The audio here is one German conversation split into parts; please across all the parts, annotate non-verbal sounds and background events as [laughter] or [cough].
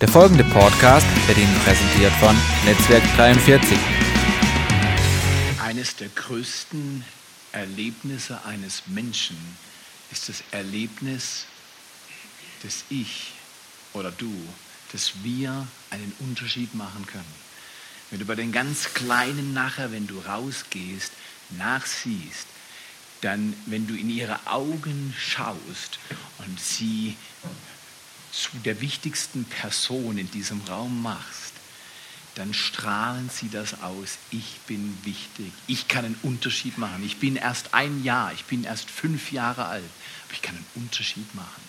Der folgende Podcast wird Ihnen präsentiert von Netzwerk 43. Eines der größten Erlebnisse eines Menschen ist das Erlebnis, dass ich oder du, dass wir einen Unterschied machen können. Wenn du bei den ganz Kleinen nachher, wenn du rausgehst, nachsiehst, dann, wenn du in ihre Augen schaust und sie zu der wichtigsten Person in diesem Raum machst, dann strahlen sie das aus. Ich bin wichtig. Ich kann einen Unterschied machen. Ich bin erst ein Jahr, ich bin erst fünf Jahre alt, aber ich kann einen Unterschied machen.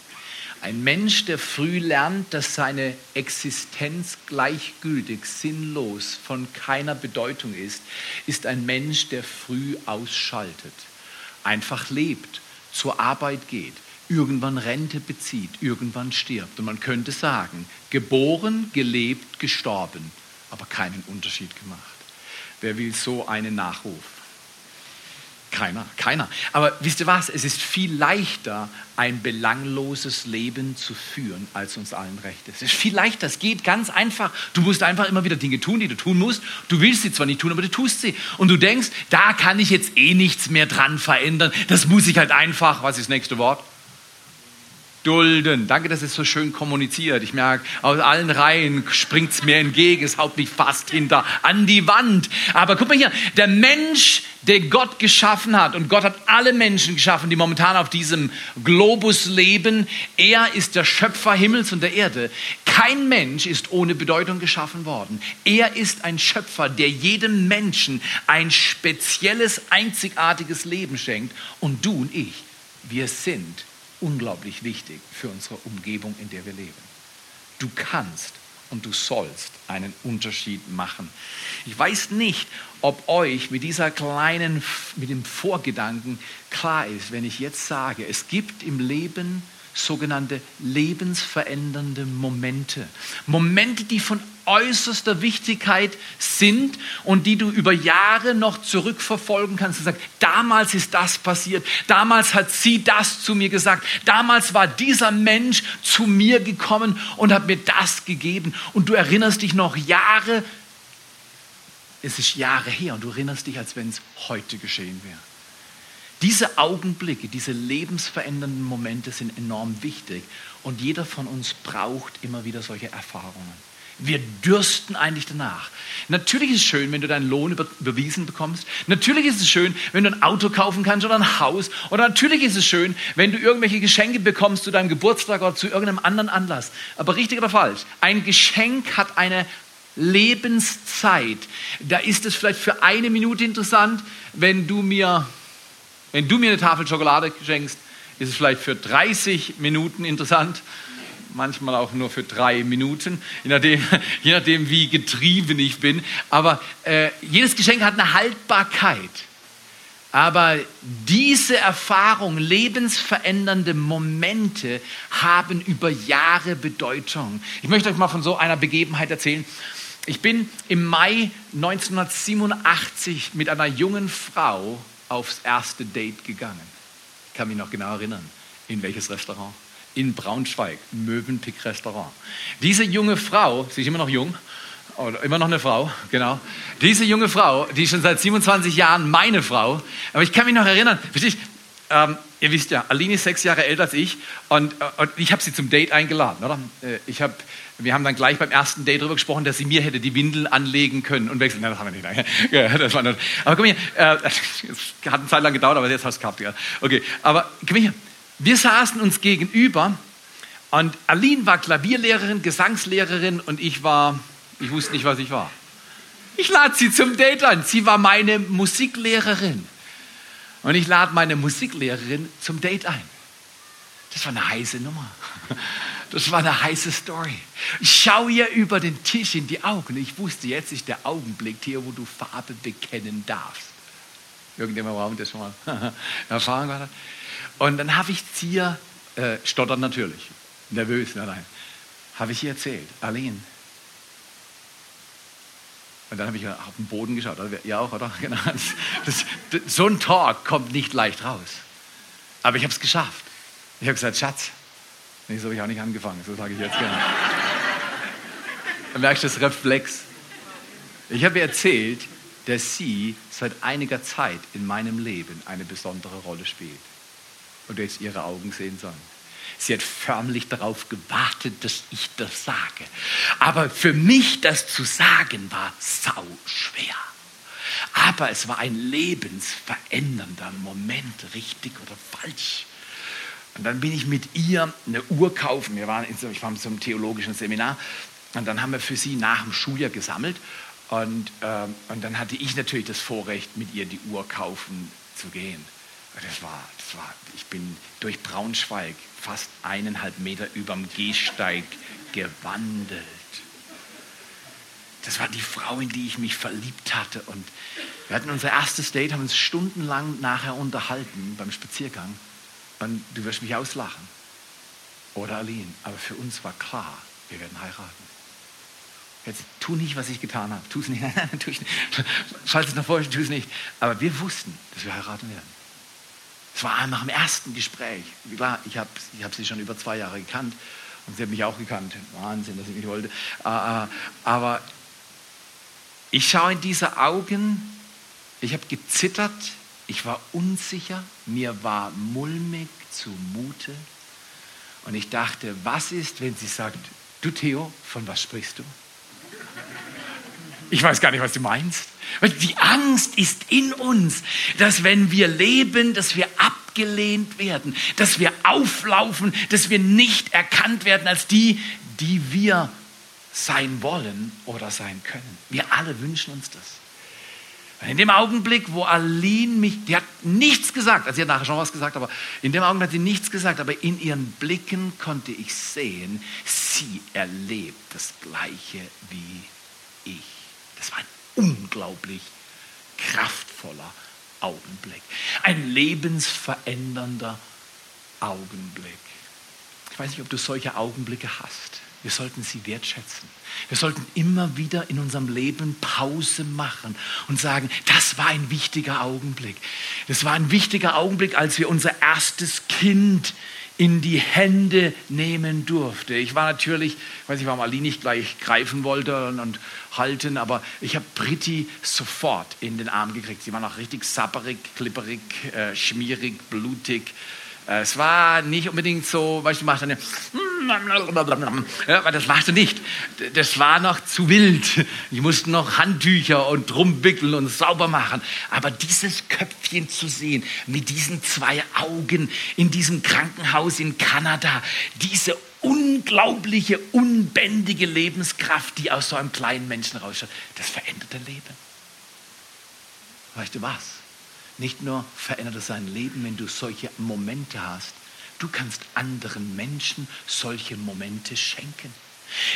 Ein Mensch, der früh lernt, dass seine Existenz gleichgültig, sinnlos, von keiner Bedeutung ist, ist ein Mensch, der früh ausschaltet, einfach lebt, zur Arbeit geht, irgendwann Rente bezieht, irgendwann stirbt. Und man könnte sagen, geboren, gelebt, gestorben, aber keinen Unterschied gemacht. Wer will so einen Nachruf? Keiner, keiner. Aber wisst ihr was? Es ist viel leichter, ein belangloses Leben zu führen, als uns allen recht ist. Es ist viel leichter, es geht ganz einfach. Du musst einfach immer wieder Dinge tun, die du tun musst. Du willst sie zwar nicht tun, aber du tust sie. Und du denkst, da kann ich jetzt eh nichts mehr dran verändern. Das muss ich halt einfach, was ist das nächste Wort? Dulden. Danke, dass es so schön kommuniziert. Ich merke, aus allen Reihen springt es mir entgegen, es haut mich fast hinter an die Wand. Aber guck mal hier, der Mensch, den Gott geschaffen hat, und Gott hat alle Menschen geschaffen, die momentan auf diesem Globus leben, er ist der Schöpfer Himmels und der Erde. Kein Mensch ist ohne Bedeutung geschaffen worden. Er ist ein Schöpfer, der jedem Menschen ein spezielles, einzigartiges Leben schenkt. Und du und ich, wir sind unglaublich wichtig für unsere Umgebung, in der wir leben. Du kannst und du sollst einen Unterschied machen. Ich weiß nicht, ob euch mit dieser kleinen, mit dem Vorgedanken klar ist, wenn ich jetzt sage, es gibt im Leben sogenannte lebensverändernde Momente. Momente, die von äußerster Wichtigkeit sind und die du über Jahre noch zurückverfolgen kannst und sagst, damals ist das passiert, damals hat sie das zu mir gesagt, damals war dieser Mensch zu mir gekommen und hat mir das gegeben und du erinnerst dich noch Jahre, es ist Jahre her und du erinnerst dich, als wenn es heute geschehen wäre. Diese Augenblicke, diese lebensverändernden Momente sind enorm wichtig und jeder von uns braucht immer wieder solche Erfahrungen. Wir dürsten eigentlich danach. Natürlich ist es schön, wenn du deinen Lohn überwiesen bekommst. Natürlich ist es schön, wenn du ein Auto kaufen kannst oder ein Haus. Oder natürlich ist es schön, wenn du irgendwelche Geschenke bekommst zu deinem Geburtstag oder zu irgendeinem anderen Anlass. Aber richtig oder falsch, ein Geschenk hat eine Lebenszeit. Da ist es vielleicht für eine Minute interessant, wenn du mir wenn du mir eine Tafel Schokolade schenkst, ist es vielleicht für 30 Minuten interessant, manchmal auch nur für drei Minuten, je nachdem, [laughs] je nachdem wie getrieben ich bin. Aber äh, jedes Geschenk hat eine Haltbarkeit. Aber diese Erfahrung, lebensverändernde Momente haben über Jahre Bedeutung. Ich möchte euch mal von so einer Begebenheit erzählen. Ich bin im Mai 1987 mit einer jungen Frau aufs erste Date gegangen. Ich kann mich noch genau erinnern. In welches Restaurant? In Braunschweig, Mövenpick Restaurant. Diese junge Frau, sie ist immer noch jung, oder immer noch eine Frau, genau. Diese junge Frau, die ist schon seit 27 Jahren meine Frau, aber ich kann mich noch erinnern, verstehst ähm, ihr wisst ja, Aline ist sechs Jahre älter als ich und, äh, und ich habe sie zum Date eingeladen, oder? Äh, ich habe wir haben dann gleich beim ersten Date darüber gesprochen, dass sie mir hätte die Windeln anlegen können und wechseln. Nein, das haben wir nicht. [laughs] Ja, das war nicht. Aber komm hier, äh, [laughs] das hat eine Zeit lang gedauert, aber jetzt hast du es gehabt. Ja. Okay, aber komm hier. Wir saßen uns gegenüber und Aline war Klavierlehrerin, Gesangslehrerin und ich war, ich wusste nicht, was ich war. Ich lade sie zum Date ein. Sie war meine Musiklehrerin. Und ich lade meine Musiklehrerin zum Date ein. Das war eine heiße Nummer. [laughs] Das war eine heiße Story. Ich schaue ihr über den Tisch in die Augen. Ich wusste, jetzt ist der Augenblick hier, wo du Farbe bekennen darfst. Irgendjemand der schon mal [laughs] erfahren hat. Und dann habe ich dir, äh, stottern natürlich, nervös, nein, habe ich ihr erzählt, Aline. Und dann habe ich auf den Boden geschaut. Ihr auch, oder? [laughs] Genau. Das, das, so ein Talk kommt nicht leicht raus. Aber ich habe es geschafft. Ich habe gesagt, Schatz, Nee, so habe ich auch nicht angefangen, so sage ich jetzt gerne. Dann merkst du das Reflex. Ich habe ihr erzählt, dass sie seit einiger Zeit in meinem Leben eine besondere Rolle spielt. Und jetzt ihre Augen sehen sollen. Sie hat förmlich darauf gewartet, dass ich das sage. Aber für mich das zu sagen war sau schwer. Aber es war ein lebensverändernder Moment, richtig oder falsch. Und dann bin ich mit ihr eine Uhr kaufen. Wir waren in so, ich war in so einem theologischen Seminar. Und dann haben wir für sie nach dem Schuljahr gesammelt. Und, ähm, und dann hatte ich natürlich das Vorrecht, mit ihr die Uhr kaufen zu gehen. Das war, das war, ich bin durch Braunschweig fast eineinhalb Meter über dem Gehsteig gewandelt. Das war die Frau, in die ich mich verliebt hatte. Und wir hatten unser erstes Date, haben uns stundenlang nachher unterhalten beim Spaziergang. Und du wirst mich auslachen. Oder Aline. Aber für uns war klar, wir werden heiraten. Jetzt tu nicht, was ich getan habe. Tu es nicht. [laughs] Nein, ich nicht. Falls es noch vorher tu es nicht. Aber wir wussten, dass wir heiraten werden. Es war nach dem ersten Gespräch. Klar, ich habe ich hab sie schon über zwei Jahre gekannt und sie hat mich auch gekannt. Wahnsinn, dass ich mich wollte. Äh, äh, aber ich schaue in diese Augen, ich habe gezittert, ich war unsicher, mir war mulmig zumute. Und ich dachte, was ist, wenn sie sagt, du Theo, von was sprichst du? Ich weiß gar nicht, was du meinst. Die Angst ist in uns, dass wenn wir leben, dass wir abgelehnt werden, dass wir auflaufen, dass wir nicht erkannt werden als die, die wir sein wollen oder sein können. Wir alle wünschen uns das. In dem Augenblick, wo Aline mich, die hat nichts gesagt, also sie hat nachher schon was gesagt, aber in dem Augenblick hat sie nichts gesagt, aber in ihren Blicken konnte ich sehen, sie erlebt das Gleiche wie ich. Das war ein unglaublich kraftvoller Augenblick. Ein lebensverändernder Augenblick. Ich weiß nicht, ob du solche Augenblicke hast. Wir sollten sie wertschätzen. Wir sollten immer wieder in unserem Leben Pause machen und sagen, das war ein wichtiger Augenblick. Das war ein wichtiger Augenblick, als wir unser erstes Kind in die Hände nehmen durfte. Ich war natürlich, ich weiß nicht, warum Ali nicht gleich greifen wollte und, und halten, aber ich habe Britti sofort in den Arm gekriegt. Sie war noch richtig sapperig, klipperig, äh, schmierig, blutig. Äh, es war nicht unbedingt so, weißt du, machst eine, ja, das machst du nicht. Das war noch zu wild. Ich musste noch Handtücher und drum wickeln und sauber machen. Aber dieses Köpfchen zu sehen, mit diesen zwei Augen in diesem Krankenhaus in Kanada, diese unglaubliche, unbändige Lebenskraft, die aus so einem kleinen Menschen rausschaut, das verändert dein Leben. Weißt du was? Nicht nur verändert es sein Leben, wenn du solche Momente hast, du kannst anderen Menschen solche Momente schenken.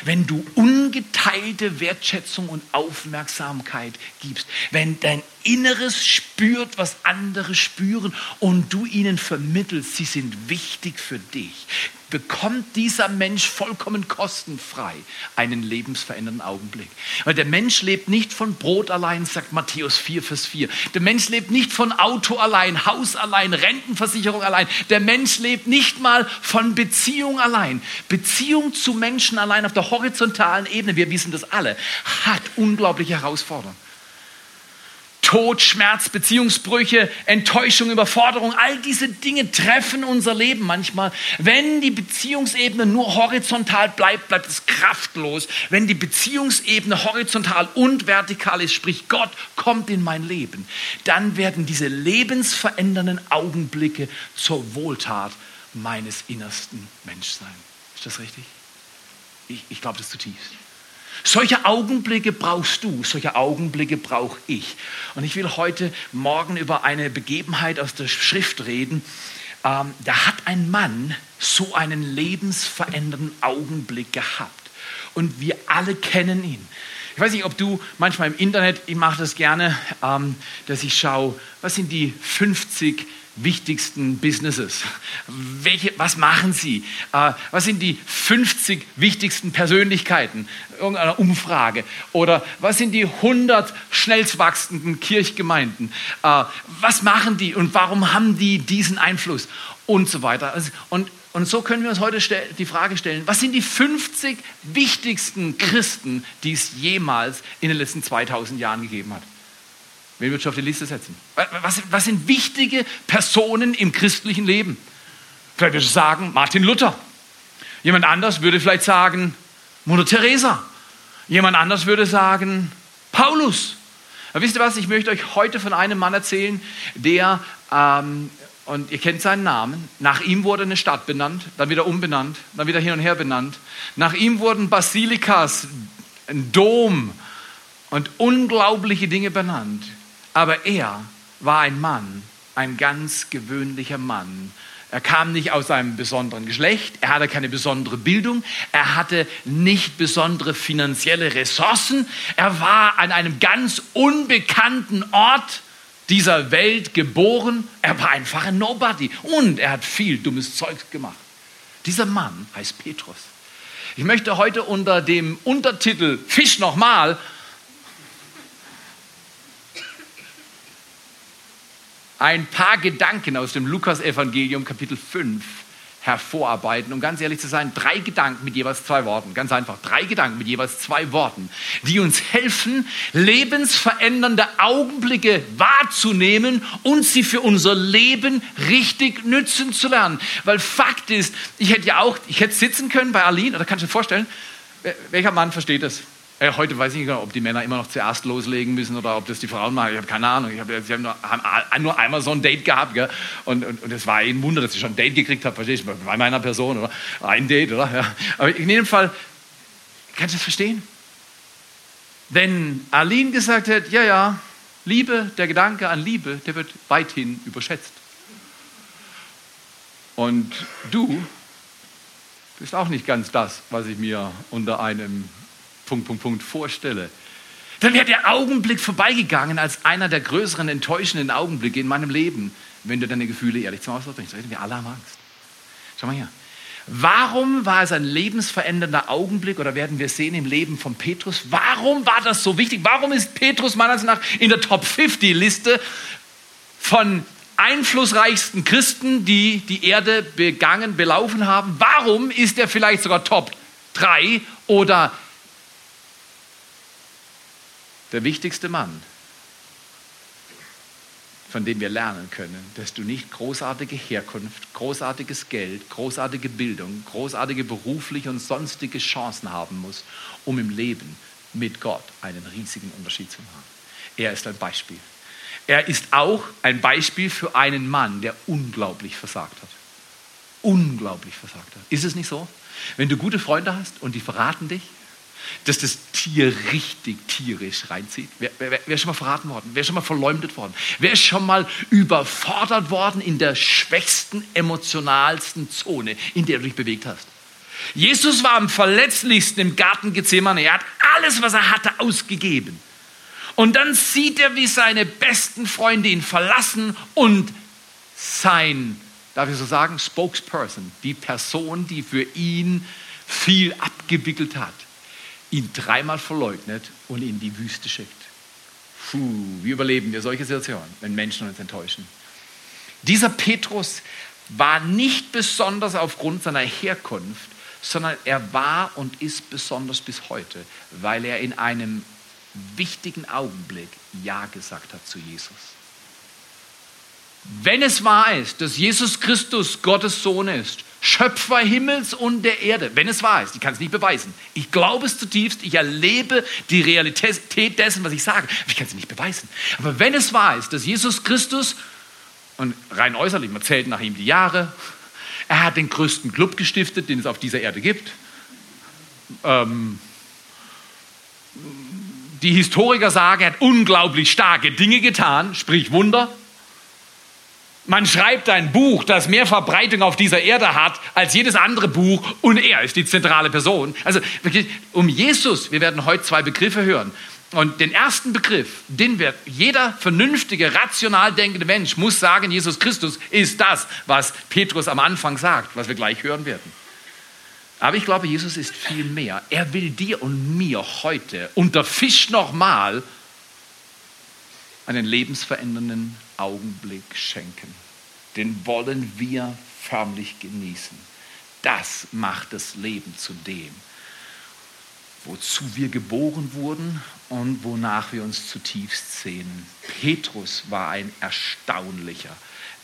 Wenn du ungeteilte Wertschätzung und Aufmerksamkeit gibst, wenn dein Inneres spürt, was andere spüren und du ihnen vermittelst, sie sind wichtig für dich, bekommt dieser Mensch vollkommen kostenfrei einen lebensverändernden Augenblick. Weil der Mensch lebt nicht von Brot allein, sagt Matthäus 4, Vers 4. Der Mensch lebt nicht von Auto allein, Haus allein, Rentenversicherung allein. Der Mensch lebt nicht mal von Beziehung allein. Beziehung zu Menschen allein auf der horizontalen Ebene, wir wissen das alle, hat unglaubliche Herausforderungen. Tod, Schmerz, Beziehungsbrüche, Enttäuschung, Überforderung, all diese Dinge treffen unser Leben manchmal. Wenn die Beziehungsebene nur horizontal bleibt, bleibt es kraftlos. Wenn die Beziehungsebene horizontal und vertikal ist, sprich Gott kommt in mein Leben, dann werden diese lebensverändernden Augenblicke zur Wohltat meines innersten Menschseins. Ist das richtig? Ich, ich glaube das zutiefst. Solche Augenblicke brauchst du, solche Augenblicke brauche ich. Und ich will heute Morgen über eine Begebenheit aus der Schrift reden. Ähm, da hat ein Mann so einen lebensverändernden Augenblick gehabt. Und wir alle kennen ihn. Ich weiß nicht, ob du manchmal im Internet, ich mache das gerne, ähm, dass ich schaue, was sind die 50 wichtigsten Businesses? Welche, was machen sie? Äh, was sind die 50 wichtigsten Persönlichkeiten? Irgendeiner Umfrage. Oder was sind die 100 schnellst wachsenden Kirchgemeinden? Äh, was machen die und warum haben die diesen Einfluss? Und so weiter. Also, und Und so können wir uns heute die Frage stellen, was sind die 50 wichtigsten Christen, die es jemals in den letzten 2000 Jahren gegeben hat? Wen würdest du auf die Liste setzen? Was, was sind wichtige Personen im christlichen Leben? Vielleicht würdest du sagen, Martin Luther. Jemand anders würde vielleicht sagen, Mutter Teresa. Jemand anders würde sagen, Paulus. Aber wisst ihr was? Ich möchte euch heute von einem Mann erzählen, der, ähm, und ihr kennt seinen Namen, nach ihm wurde eine Stadt benannt, dann wieder umbenannt, dann wieder hin und her benannt. Nach ihm wurden Basilikas, ein Dom und unglaubliche Dinge benannt. Aber er war ein Mann, ein ganz gewöhnlicher Mann. Er kam nicht aus einem besonderen Geschlecht, er hatte keine besondere Bildung, er hatte nicht besondere finanzielle Ressourcen, er war an einem ganz unbekannten Ort dieser Welt geboren, er war einfach ein Nobody und er hat viel dummes Zeug gemacht. Dieser Mann heißt Petrus. Ich möchte heute unter dem Untertitel Fisch nochmal ein paar Gedanken aus dem Lukas-Evangelium, Kapitel 5, hervorarbeiten. Um ganz ehrlich zu sein, drei Gedanken mit jeweils zwei Worten. Ganz einfach, drei Gedanken mit jeweils zwei Worten, die uns helfen, lebensverändernde Augenblicke wahrzunehmen und sie für unser Leben richtig nützen zu lernen. Weil Fakt ist, ich hätte ja auch, ich hätte sitzen können bei Aline, oder kannst du dir vorstellen, welcher Mann versteht das? Äh, heute weiß ich nicht, ob die Männer immer noch zuerst loslegen müssen oder ob das die Frauen machen. Ich habe keine Ahnung. Ich hab, sie haben nur, haben nur, einmal so ein Date gehabt. Gell? Und, und, und es war ein Wunder, dass ich schon ein Date gekriegt habe. Verstehst du? Bei meiner Person. Oder? Ein Date, oder? Ja. Aber in jedem Fall, kannst du das verstehen? Wenn Aline gesagt hätte, ja, ja, Liebe, der Gedanke an Liebe, der wird weithin überschätzt. Und du bist auch nicht ganz das, was ich mir unter einem Punkt, Punkt, Punkt vorstelle, dann wäre der Augenblick vorbeigegangen als einer der größeren enttäuschenden Augenblicke in meinem Leben, wenn du deine Gefühle ehrlich zum Ausdruck bringst. Wir alle haben Angst. Schau mal hier. Warum war es ein lebensverändernder Augenblick oder werden wir sehen im Leben von Petrus? Warum war das so wichtig? Warum ist Petrus meiner Ansicht nach in der Top 50 Liste von einflussreichsten Christen, die die Erde begangen, belaufen haben? Warum ist er vielleicht sogar Top 3 oder der wichtigste Mann, von dem wir lernen können, dass du nicht großartige Herkunft, großartiges Geld, großartige Bildung, großartige berufliche und sonstige Chancen haben musst, um im Leben mit Gott einen riesigen Unterschied zu machen. Er ist ein Beispiel. Er ist auch ein Beispiel für einen Mann, der unglaublich versagt hat. Unglaublich versagt hat. Ist es nicht so? Wenn du gute Freunde hast und die verraten dich, dass das Tier richtig tierisch reinzieht? Wer, wer, wer, ist schon mal verraten worden? Wer ist schon mal verleumdet worden? Wer ist schon mal überfordert worden in der schwächsten, emotionalsten Zone, in der du dich bewegt hast? Jesus war am verletzlichsten im Garten Gethsemane. Er hat alles, was er hatte, ausgegeben. Und dann sieht er, wie seine besten Freunde ihn verlassen und sein, darf ich so sagen, Spokesperson, die Person, die für ihn viel abgewickelt hat, ihn dreimal verleugnet und in die Wüste schickt. Puh, wie überleben wir solche Situationen, wenn Menschen uns enttäuschen? Dieser Petrus war nicht besonders aufgrund seiner Herkunft, sondern er war und ist besonders bis heute, weil er in einem wichtigen Augenblick Ja gesagt hat zu Jesus. Wenn es wahr ist, dass Jesus Christus Gottes Sohn ist, Schöpfer Himmels und der Erde, wenn es wahr ist, ich kann es nicht beweisen. Ich glaube es zutiefst, ich erlebe die Realität dessen, was ich sage, aber ich kann es nicht beweisen. Aber wenn es wahr ist, dass Jesus Christus, und rein äußerlich, man zählt nach ihm die Jahre, er hat den größten Club gestiftet, den es auf dieser Erde gibt. Ähm, die Historiker sagen, er hat unglaublich starke Dinge getan, sprich Wunder. Man schreibt ein Buch, das mehr Verbreitung auf dieser Erde hat als jedes andere Buch und er ist die zentrale Person. Also wirklich um Jesus, wir werden heute zwei Begriffe hören. Und den ersten Begriff, den wird jeder vernünftige, rational denkende Mensch muss sagen, Jesus Christus ist das, was Petrus am Anfang sagt, was wir gleich hören werden. Aber ich glaube, Jesus ist viel mehr. Er will dir und mir heute unter Fisch nochmal einen lebensverändernden Augenblick schenken. Den wollen wir förmlich genießen. das macht das Leben zu dem, wozu wir geboren wurden und wonach wir uns zutiefst sehnen. Petrus war ein erstaunlicher,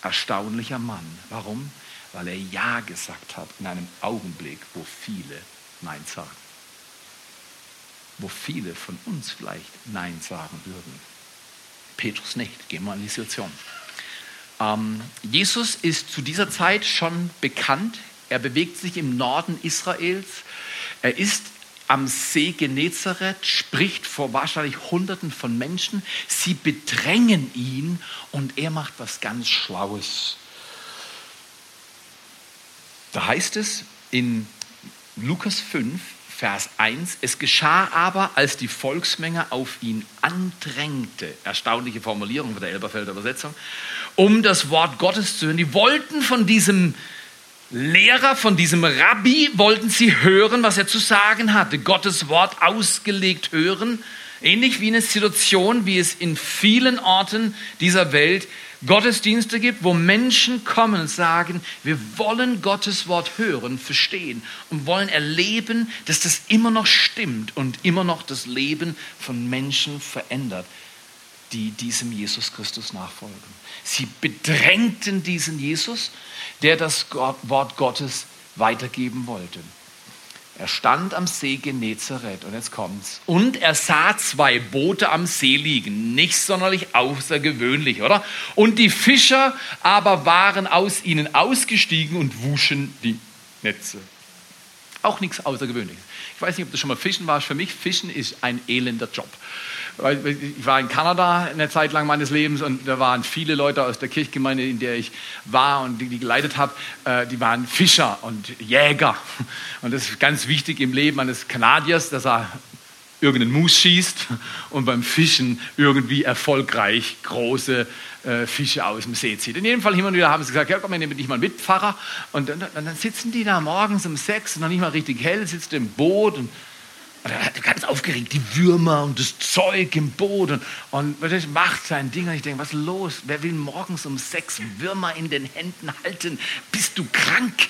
erstaunlicher Mann. Warum? Weil er Ja gesagt hat in einem Augenblick, wo viele Nein sagen. Wo viele von uns vielleicht Nein sagen würden. Petrus nicht. Gehen wir in die Situation. Ähm, Jesus ist zu dieser Zeit schon bekannt. Er bewegt sich im Norden Israels. Er ist am See Genezareth, spricht vor wahrscheinlich Hunderten von Menschen. Sie bedrängen ihn und er macht was ganz Schlaues. Da heißt es in Lukas 5, Vers 1, es geschah aber, als die Volksmenge auf ihn andrängte, erstaunliche Formulierung von der Elberfelder Übersetzung, um das Wort Gottes zu hören. Die wollten von diesem Lehrer, von diesem Rabbi, wollten sie hören, was er zu sagen hatte, Gottes Wort ausgelegt hören, ähnlich wie eine Situation, wie es in vielen Orten dieser Welt Gottesdienste gibt, wo Menschen kommen und sagen, wir wollen Gottes Wort hören, verstehen und wollen erleben, dass das immer noch stimmt und immer noch das Leben von Menschen verändert, die diesem Jesus Christus nachfolgen. Sie bedrängten diesen Jesus, der das Wort Gottes weitergeben wollte. Er stand am See Genezareth und jetzt kommt's. Und er sah zwei Boote am See liegen. Nicht sonderlich außergewöhnlich, oder? Und die Fischer aber waren aus ihnen ausgestiegen und wuschen die Netze. Auch nichts Außergewöhnliches. Ich weiß nicht, ob du schon mal fischen warst. Für mich, Fischen ist ein elender Job ich war in Kanada eine Zeit lang meines Lebens und da waren viele Leute aus der Kirchgemeinde, in der ich war und die, die geleitet habe, äh, die waren Fischer und Jäger. Und das ist ganz wichtig im Leben eines Kanadiers, dass er irgendeinen Mus schießt und beim Fischen irgendwie erfolgreich große äh, Fische aus dem See zieht. In jedem Fall hin und wieder haben sie gesagt, ja komm, wir nehmen dich mal mit, Pfarrer. Und dann, dann, sitzen die da morgens um sechs, noch nicht mal richtig hell, sitzt im Boot und ganz aufgeregt, die Würmer und das Zeug im Boden. Und das macht sein Ding. Und ich denke, was ist los? Wer will morgens um sechs Würmer in den Händen halten? Bist du krank?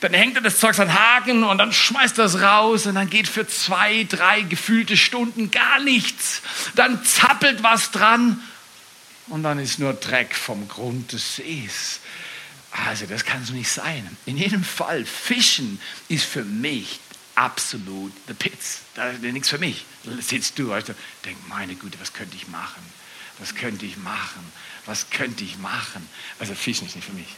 Dann hängt er das Zeug an Haken und dann schmeißt er es raus und dann geht für zwei, drei gefühlte Stunden gar nichts. Dann zappelt was dran und dann ist nur Dreck vom Grund des Sees. Also das kann so nicht sein. In jedem Fall, Fischen ist für mich absolut the pits. Da ist nichts für mich. Da sitzt du und denkst, meine Güte, was könnte ich machen? Was könnte ich machen? Was könnte ich machen? Also Fischen ist nicht für mich.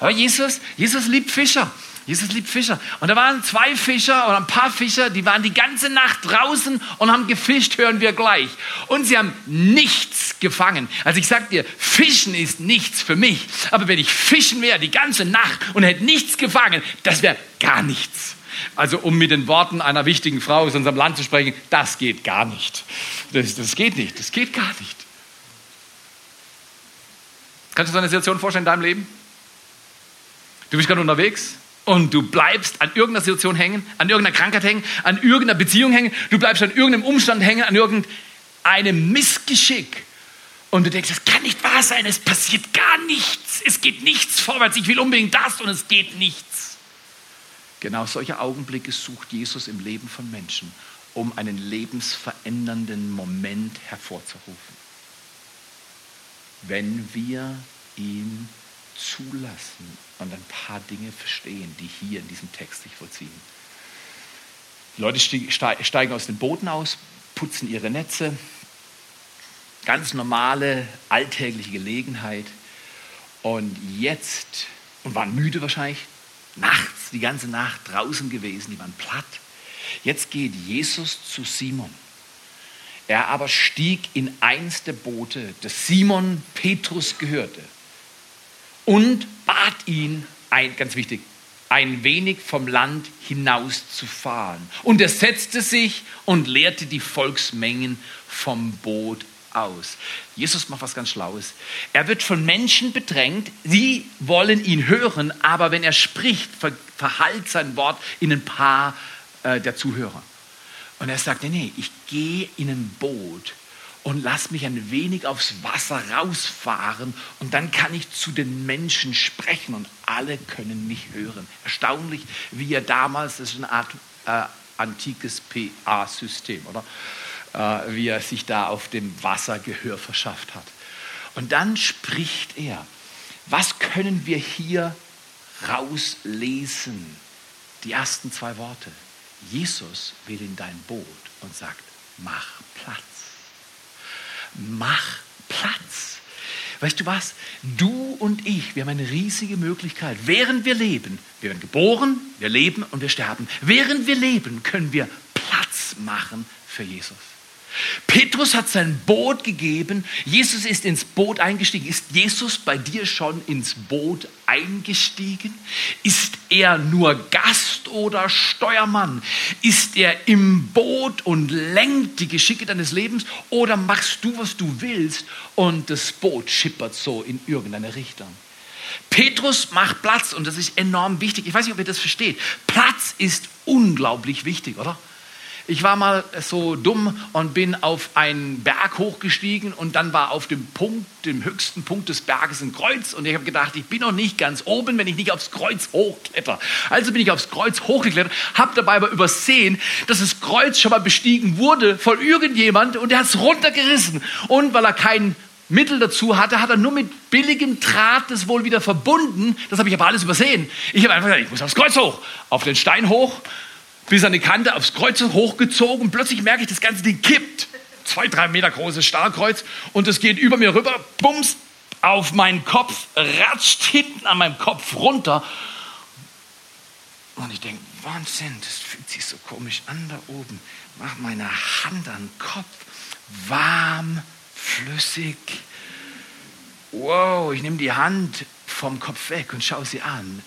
Aber Jesus, Jesus liebt Fischer. Jesus liebt Fischer. Und da waren zwei Fischer oder ein paar Fischer, die waren die ganze Nacht draußen und haben gefischt, hören wir gleich. Und sie haben nichts gefangen. Also ich sag dir, Fischen ist nichts für mich. Aber wenn ich fischen wäre die ganze Nacht und hätte nichts gefangen, das wäre gar nichts. Also um mit den Worten einer wichtigen Frau aus unserem Land zu sprechen, das geht gar nicht. Das, das geht nicht, das geht gar nicht. Kannst du dir so eine Situation vorstellen in deinem Leben? Du bist gerade unterwegs und du bleibst an irgendeiner Situation hängen, an irgendeiner Krankheit hängen, an irgendeiner Beziehung hängen, du bleibst an irgendeinem Umstand hängen, an irgendeinem Missgeschick. Und du denkst, das kann nicht wahr sein, es passiert gar nichts, es geht nichts vorwärts, ich will unbedingt das und es geht nichts. Genau solche Augenblicke sucht Jesus im Leben von Menschen, um einen lebensverändernden Moment hervorzurufen. Wenn wir ihn zulassen und ein paar Dinge verstehen, die hier in diesem Text sich vollziehen. Die Leute steigen aus den Booten aus, putzen ihre Netze. Ganz normale, alltägliche Gelegenheit. Und jetzt, und waren müde wahrscheinlich, nachts, die ganze Nacht draußen gewesen, die waren platt. Jetzt geht Jesus zu Simon. Er aber stieg in eins der Boote, das Simon Petrus gehörte, und bat ihn, ein, ganz wichtig, ein wenig vom Land hinaus zu fahren. Und er setzte sich und leerte die Volksmengen vom Boot aus. Jesus macht was ganz Schlaues. Er wird von Menschen bedrängt, sie wollen ihn hören, aber wenn er spricht, verhallt sein Wort in ein paar äh, der Zuhörer. Und er sagt, nee, nee, ich gehe in ein Boot und lass mich ein wenig aufs Wasser rausfahren und dann kann ich zu den Menschen sprechen und alle können mich hören. Erstaunlich, wie er damals, das ist eine Art äh, antikes PA-System, oder? Äh, wie er sich da auf dem Wasser Gehör verschafft hat. Und dann spricht er. Was können wir hier rauslesen? Die ersten zwei Worte. Jesus will in dein Boot und sagt, mach Platz. Mach Platz. Weißt du was? Du und ich, wir haben eine riesige Möglichkeit. Während wir leben, wir werden geboren, wir leben und wir sterben. Während wir leben, können wir Platz machen für Jesus. Petrus hat sein Boot gegeben. Jesus ist ins Boot eingestiegen. Ist Jesus bei dir schon ins Boot eingestiegen? Ist er nur Gast oder Steuermann? Ist er im Boot und lenkt die Geschicke deines Lebens? Oder machst du, was du willst und das Boot schippert so in irgendeine Richtung? Petrus macht Platz und das ist enorm wichtig. Ich weiß nicht, ob ihr das versteht. Platz ist unglaublich wichtig, oder? Ich war mal so dumm und bin auf einen Berg hochgestiegen und dann war auf dem Punkt, dem höchsten Punkt des Berges ein Kreuz und ich habe gedacht, ich bin noch nicht ganz oben, wenn ich nicht aufs Kreuz hochkletter. Also bin ich aufs Kreuz hochgeklettert, habe dabei aber übersehen, dass das Kreuz schon mal bestiegen wurde von irgendjemand und der hat es runtergerissen und weil er keinen Mittel dazu hatte, hat er nur mit billigem Draht das wohl wieder verbunden. Das habe ich aber alles übersehen. Ich habe einfach gesagt, ich muss aufs Kreuz hoch, auf den Stein hoch bis an die Kante aufs Kreuz hochgezogen. Plötzlich merke ich, das ganze Ding kippt. Zwei, drei Meter großes Stahlkreuz und es geht über mir rüber, bums, auf meinen Kopf, ratscht hinten an meinem Kopf runter. Und ich denke, Wahnsinn, das fühlt sich so komisch an da oben. Mach meine Hand an den Kopf, warm, flüssig. Wow, ich nehme die Hand vom Kopf weg und schaue sie an.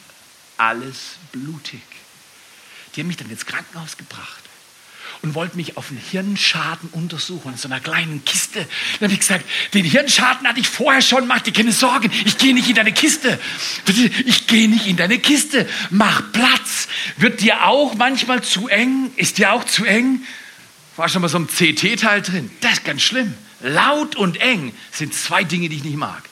Alles blutig. Die haben mich dann ins Krankenhaus gebracht und wollten mich auf einen Hirnschaden untersuchen in so einer kleinen Kiste. Dann habe ich gesagt, den Hirnschaden hatte ich vorher schon, mach dir keine Sorgen, ich gehe nicht in deine Kiste. Ich gehe nicht in deine Kiste, mach Platz. Wird dir auch manchmal zu eng? Ist dir auch zu eng? War schon mal so ein CT-Teil drin. Das ist ganz schlimm. Laut und eng sind zwei Dinge, die ich nicht mag.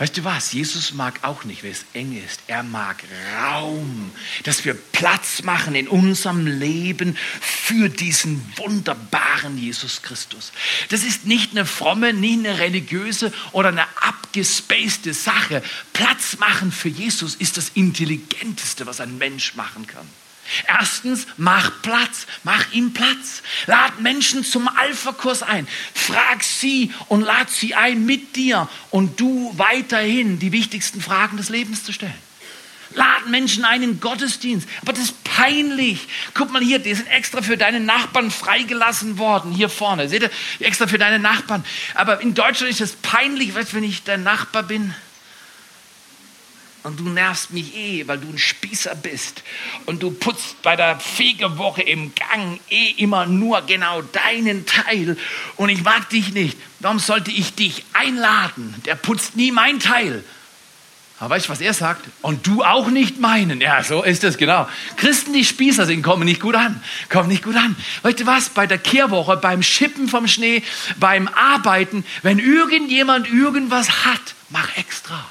Weißt du was? Jesus mag auch nicht, wenn es eng ist. Er mag Raum, dass wir Platz machen in unserem Leben für diesen wunderbaren Jesus Christus. Das ist nicht eine fromme, nicht eine religiöse oder eine abgespacede Sache. Platz machen für Jesus ist das Intelligenteste, was ein Mensch machen kann. Erstens, mach Platz, mach ihm Platz. Lad Menschen zum Alpha-Kurs ein. Frag sie und lad sie ein mit dir und du weiterhin die wichtigsten Fragen des Lebens zu stellen. Lad Menschen ein in Gottesdienst. Aber das ist peinlich. Guck mal hier, die sind extra für deine Nachbarn freigelassen worden. Hier vorne. Seht ihr? Extra für deine Nachbarn. Aber in Deutschland ist es peinlich, weißt, wenn ich dein Nachbar bin und du nervst mich eh, weil du ein Spießer bist und du putzt bei der Fegewoche im Gang eh immer nur genau deinen Teil und ich mag dich nicht. Warum sollte ich dich einladen? Der putzt nie mein Teil. Aber weißt du, was er sagt? Und du auch nicht meinen. Ja, so ist es, genau. Christen, die Spießer sind, kommen nicht gut an. Kommen nicht gut an. Weißt du was? Bei der Kehrwoche, beim Schippen vom Schnee, beim Arbeiten, wenn irgendjemand irgendwas hat, mach extra.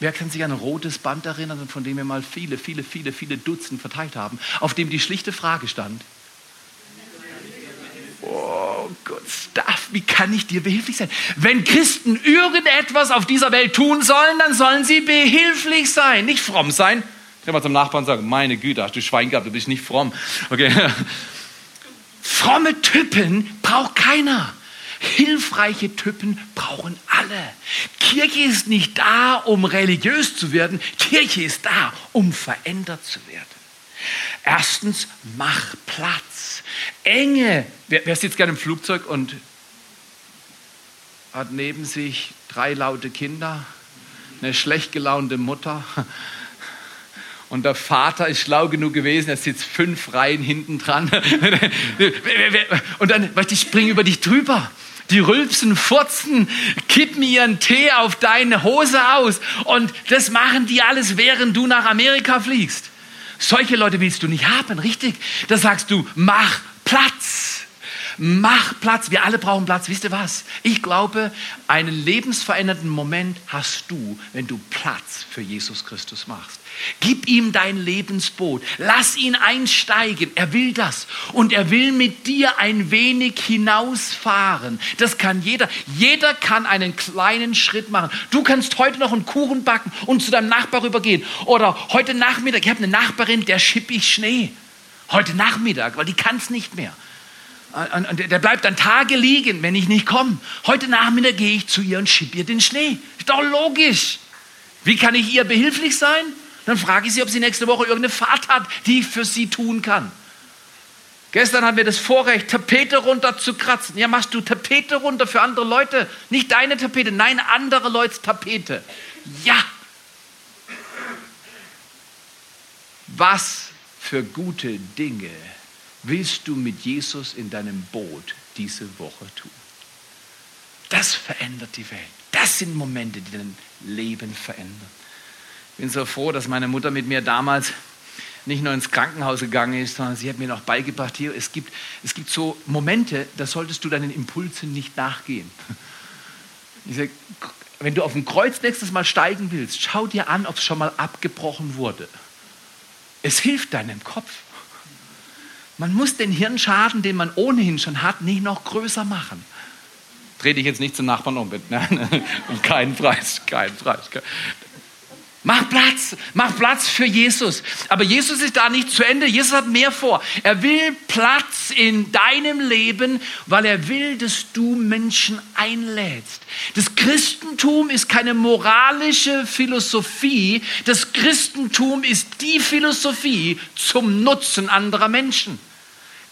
Wer kann sich an ein rotes Band erinnern, von dem wir mal viele, viele, viele, viele Dutzend verteilt haben, auf dem die schlichte Frage stand? Oh Gott, Staff, wie kann ich dir behilflich sein? Wenn Christen irgendetwas auf dieser Welt tun sollen, dann sollen sie behilflich sein, nicht fromm sein. Ich mal zum Nachbarn sagen, meine Güte, hast du Schwein gehabt, du bist nicht fromm. Okay. [laughs] Fromme Typen braucht keiner. Hilfreiche Typen brauchen alle. Kirche ist nicht da, um religiös zu werden. Kirche ist da, um verändert zu werden. Erstens, mach Platz. Enge. Wer, wer sitzt gerne im Flugzeug und hat neben sich drei laute Kinder, eine schlecht gelaunte Mutter [laughs] und der Vater ist schlau genug gewesen, er sitzt fünf Reihen hinten dran. [laughs] Und dann, weißt du, die springen über dich drüber. Die rülpsen, furzen, kippen ihren Tee auf deine Hose aus. Und das machen die alles, während du nach Amerika fliegst. Solche Leute willst du nicht haben, richtig? Da sagst du, mach Platz. Mach Platz. Wir alle brauchen Platz. Wisst ihr was? Ich glaube, einen lebensverändernden Moment hast du, wenn du Platz für Jesus Christus machst. Gib ihm dein Lebensboot. Lass ihn einsteigen. Er will das. Und er will mit dir ein wenig hinausfahren. Das kann jeder. Jeder kann einen kleinen Schritt machen. Du kannst heute noch einen Kuchen backen und zu deinem Nachbar rübergehen. Oder heute Nachmittag. Ich habe eine Nachbarin, der schipp ich Schnee. Heute Nachmittag, weil die kann es nicht mehr. Und der bleibt dann Tage liegen, wenn ich nicht komme. Heute Nachmittag gehe ich zu ihr und schieb ihr den Schnee. Ist doch logisch. Wie kann ich ihr behilflich sein? Dann frage ich sie, ob sie nächste Woche irgendeine Fahrt hat, die ich für sie tun kann. Gestern hatten wir das Vorrecht, Tapete runter zu kratzen. Ja, machst du Tapete runter für andere Leute. Nicht deine Tapete, nein, andere Leute Tapete. Ja. Was für gute Dinge willst du mit Jesus in deinem Boot diese Woche tun? Das verändert die Welt. Das sind Momente, die dein Leben verändern. Ich bin so froh, dass meine Mutter mit mir damals nicht nur ins Krankenhaus gegangen ist, sondern sie hat mir noch beigebracht, hier, es gibt, es gibt so Momente, da solltest du deinen Impulsen nicht nachgehen. Ich sage, wenn du auf dem Kreuz nächstes Mal steigen willst, schau dir an, ob es schon mal abgebrochen wurde. Es hilft deinem Kopf. Man muss den Hirnschaden, den man ohnehin schon hat, nicht noch größer machen. Dreh dich jetzt nicht zum Nachbarn um, bitte. [laughs] Nein, um keinen Preis, keinen Preis. Mach Platz, mach Platz für Jesus. Aber Jesus ist da nicht zu Ende. Jesus hat mehr vor. Er will Platz in deinem Leben, weil er will, dass du Menschen einlädst. Das Christentum ist keine moralische Philosophie. Das Christentum ist die Philosophie zum Nutzen anderer Menschen.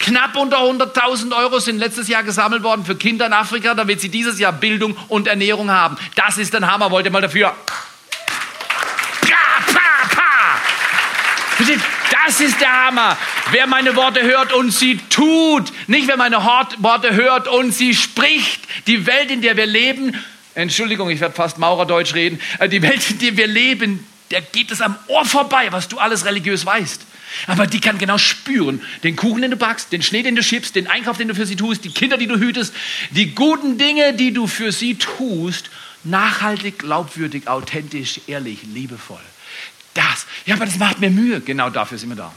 Knapp unter 100.000 Euro sind letztes Jahr gesammelt worden für Kinder in Afrika, damit sie dieses Jahr Bildung und Ernährung haben. Das ist ein Hammer. Wollt ihr mal dafür Das ist der Hammer. Wer meine Worte hört und sie tut, nicht wer meine Worte hört und sie spricht. Die Welt, in der wir leben, Entschuldigung, ich werde fast Maurerdeutsch reden, äh, die Welt, in der wir leben, der geht es am Ohr vorbei, was du alles religiös weißt. Aber die kann genau spüren, den Kuchen, den du backst, den Schnee, den du schiebst, den Einkauf, den du für sie tust, die Kinder, die du hütest, die guten Dinge, die du für sie tust, nachhaltig, glaubwürdig, authentisch, ehrlich, liebevoll das. Ja, aber das macht mir Mühe. Genau dafür sind wir da.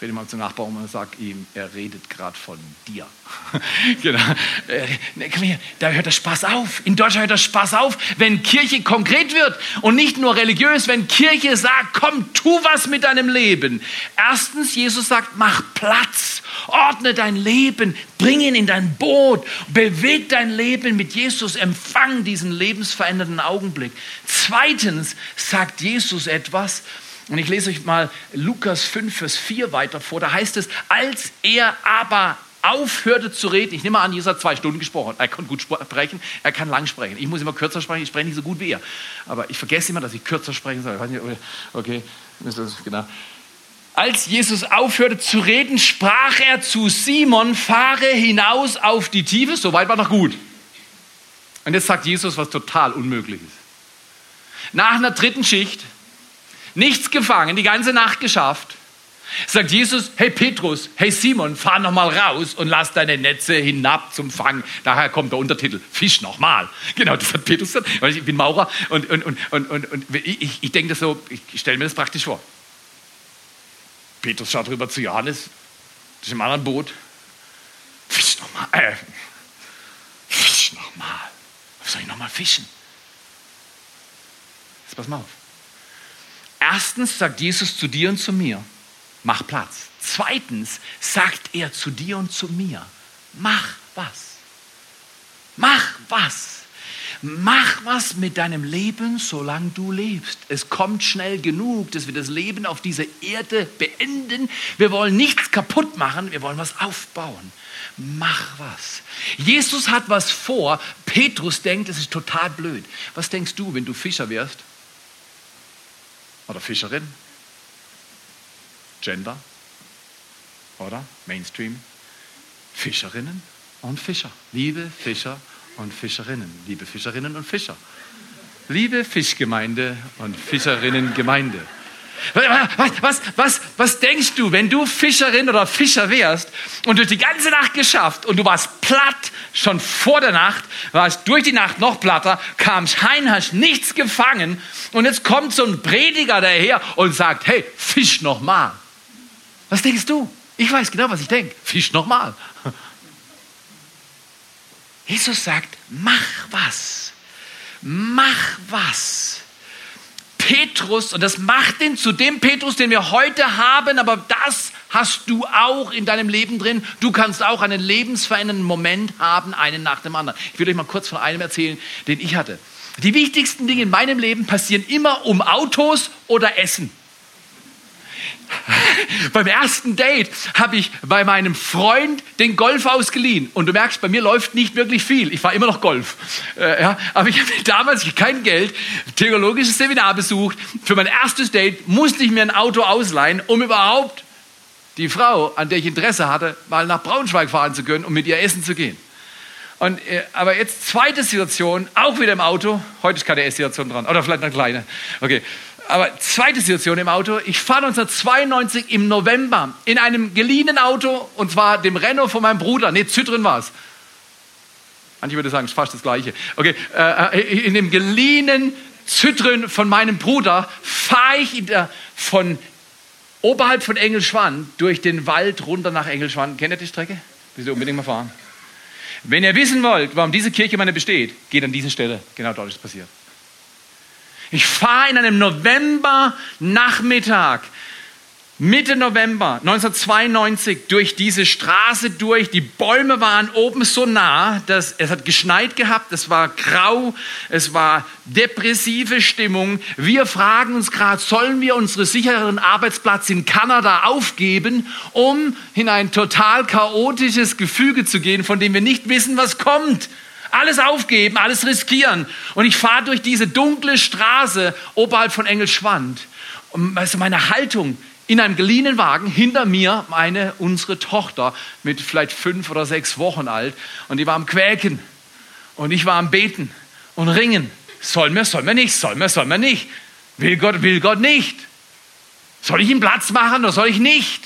Rede mal zum Nachbarn und sag ihm, er redet gerade von dir. [laughs] genau. Äh, komm hier, da hört der Spaß auf. In Deutschland hört der Spaß auf, wenn Kirche konkret wird und nicht nur religiös, wenn Kirche sagt, komm, tu was mit deinem Leben. Erstens, Jesus sagt, mach Platz, ordne dein Leben, bring ihn in dein Boot, beweg dein Leben mit Jesus, empfang diesen lebensverändernden Augenblick. Zweitens sagt Jesus etwas, und ich lese euch mal Lukas 5, Vers 4 weiter vor. Da heißt es, als er aber aufhörte zu reden, ich nehme an, Jesus hat zwei Stunden gesprochen. Er kann gut sprechen, er kann lang sprechen. Ich muss immer kürzer sprechen, ich spreche nicht so gut wie er. Aber ich vergesse immer, dass ich kürzer sprechen soll. Okay, genau. Als Jesus aufhörte zu reden, sprach er zu Simon, fahre hinaus auf die Tiefe. Soweit war noch gut. Und jetzt sagt Jesus was total Unmögliches. Nach einer dritten Schicht nichts gefangen, die ganze Nacht geschafft. Sagt Jesus, hey Petrus, hey Simon, fahr noch mal raus und lass deine Netze hinab zum Fang. Daher kommt der Untertitel, Fisch noch mal. Genau, das hat Petrus gesagt, weil ich bin Maurer und, und, und, und, und, und ich, ich denke das so, ich stelle mir das praktisch vor. Petrus schaut rüber zu Johannes, das ist im anderen Boot. Fisch noch mal, äh, Fisch noch mal. Was soll ich noch mal fischen? Jetzt pass mal auf. Erstens sagt Jesus zu dir und zu mir, mach Platz. Zweitens sagt er zu dir und zu mir, mach was. Mach was. Mach was mit deinem Leben, solange du lebst. Es kommt schnell genug, dass wir das Leben auf dieser Erde beenden. Wir wollen nichts kaputt machen, wir wollen was aufbauen. Mach was. Jesus hat was vor. Petrus denkt, es ist total blöd. Was denkst du, wenn du Fischer wärst? Oder Fischerin. Gender. Oder? Mainstream. Fischerinnen und Fischer. Liebe Fischer und Fischerinnen. Liebe Fischerinnen und Fischer. Liebe Fischgemeinde und Fischerinnengemeinde. Was, was, was, was denkst du, wenn du Fischerin oder Fischer wärst und durch die ganze Nacht geschafft und du warst platt schon vor der Nacht, warst durch die Nacht noch platter, kamst heim, hast nichts gefangen und jetzt kommt so ein Prediger daher und sagt, hey, fisch noch mal. Was denkst du? Ich weiß genau, was ich denke. Fisch noch mal. [laughs] Jesus sagt, mach was. Mach was. Petrus, und das macht ihn zu dem Petrus, den wir heute haben, aber das hast du auch in deinem Leben drin. Du kannst auch einen lebensverändernden Moment haben, einen nach dem anderen. Ich will euch mal kurz von einem erzählen, den ich hatte. Die wichtigsten Dinge in meinem Leben passieren immer um Autos oder Essen. [laughs] Beim ersten Date habe ich bei meinem Freund den Golf ausgeliehen. Und du merkst, bei mir läuft nicht wirklich viel. Ich fahre immer noch Golf. Äh, ja, aber ich [laughs] habe damals kein Geld, theologisches Seminar besucht. Für mein erstes Date musste ich mir ein Auto ausleihen, um überhaupt die Frau, an der ich Interesse hatte, mal nach Braunschweig fahren zu können, um mit ihr essen zu gehen. Und, äh, aber jetzt zweite Situation, auch wieder im Auto. Heute ist keine Esssituation dran, oder vielleicht eine kleine. Okay aber zweite Situation im Auto. Ich fahre 1992 im November in einem geliehenen Auto und zwar dem Renault von meinem Bruder. Nee, Citroen war es. Manche würde sagen, es ist fast das Gleiche. Okay, äh, in dem geliehenen Citroen von meinem Bruder fahre ich der, von oberhalb von Engelschwann durch den Wald runter nach Engelschwann. Kennt ihr die Strecke? Müsst ihr unbedingt mal fahren. Wenn ihr wissen wollt, warum diese Kirche meine besteht, geht an diese Stelle. Genau dort ist passiert. Ich fahre in einem November-Nachmittag, Mitte November 1992 durch diese Straße durch. Die Bäume waren oben so nah, dass es hat geschneit gehabt, es war grau, es war depressive Stimmung. Wir fragen uns gerade, sollen wir unseren sicheren Arbeitsplatz in Kanada aufgeben, um in ein total chaotisches Gefüge zu gehen, von dem wir nicht wissen, was kommt? Alles aufgeben, alles riskieren. Und ich fahre durch diese dunkle Straße oberhalb von Engelschwand. Und weißt meine Haltung in einem geliehenen Wagen, hinter mir meine, unsere Tochter mit vielleicht fünf oder sechs Wochen alt. Und die war am Quäken. Und ich war am Beten und Ringen. Soll mir, soll mir nicht, soll mir, soll mir nicht. Will Gott, will Gott nicht. Soll ich ihm Platz machen oder soll ich nicht?